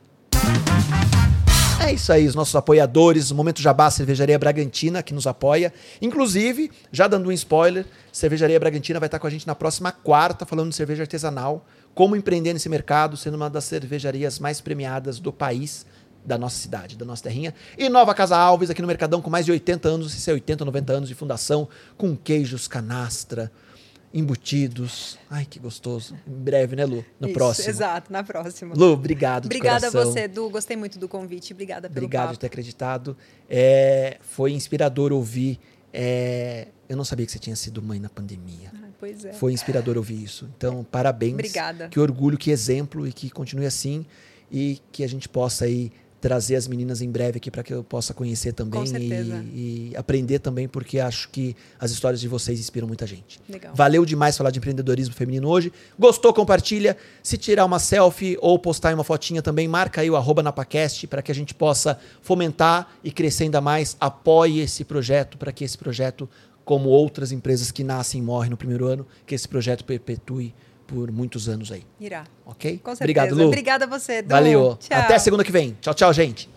É isso aí, os nossos apoiadores, o Momento Jabá, Cervejaria Bragantina, que nos apoia. Inclusive, já dando um spoiler, Cervejaria Bragantina vai estar com a gente na próxima quarta, falando de cerveja artesanal, como empreender nesse mercado, sendo uma das cervejarias mais premiadas do país da nossa cidade, da nossa terrinha. E Nova Casa Alves, aqui no Mercadão, com mais de 80 anos, se é 80, 90 anos de fundação, com queijos, canastra, embutidos. Ai, que gostoso. Em breve, né, Lu? No Isso, próximo. Exato, na próxima. Lu, obrigado. Obrigada a você, Edu. Gostei muito do convite. Obrigada pelo Obrigado papo. de ter acreditado. É, foi inspirador ouvir. É, eu não sabia que você tinha sido mãe na pandemia. Ah, pois é. Foi inspirador ouvir isso. Então, parabéns. Obrigada. Que orgulho, que exemplo e que continue assim e que a gente possa aí trazer as meninas em breve aqui para que eu possa conhecer também e, e, aprender também, porque acho que as histórias de vocês inspiram muita gente. Legal. Valeu demais falar de empreendedorismo feminino hoje. Gostou? Compartilha. Se tirar uma selfie ou postar uma fotinha também, marca aí o arroba Napacast para que a gente possa fomentar e crescer ainda mais. Apoie esse projeto para que esse projeto, como outras empresas que nascem e morrem no primeiro ano, que esse projeto perpetue por muitos anos aí. Irá. Ok? Com certeza. Obrigado, Lu. Obrigada a você, Edu. Valeu. Tchau. Até segunda que vem. Tchau, tchau, gente.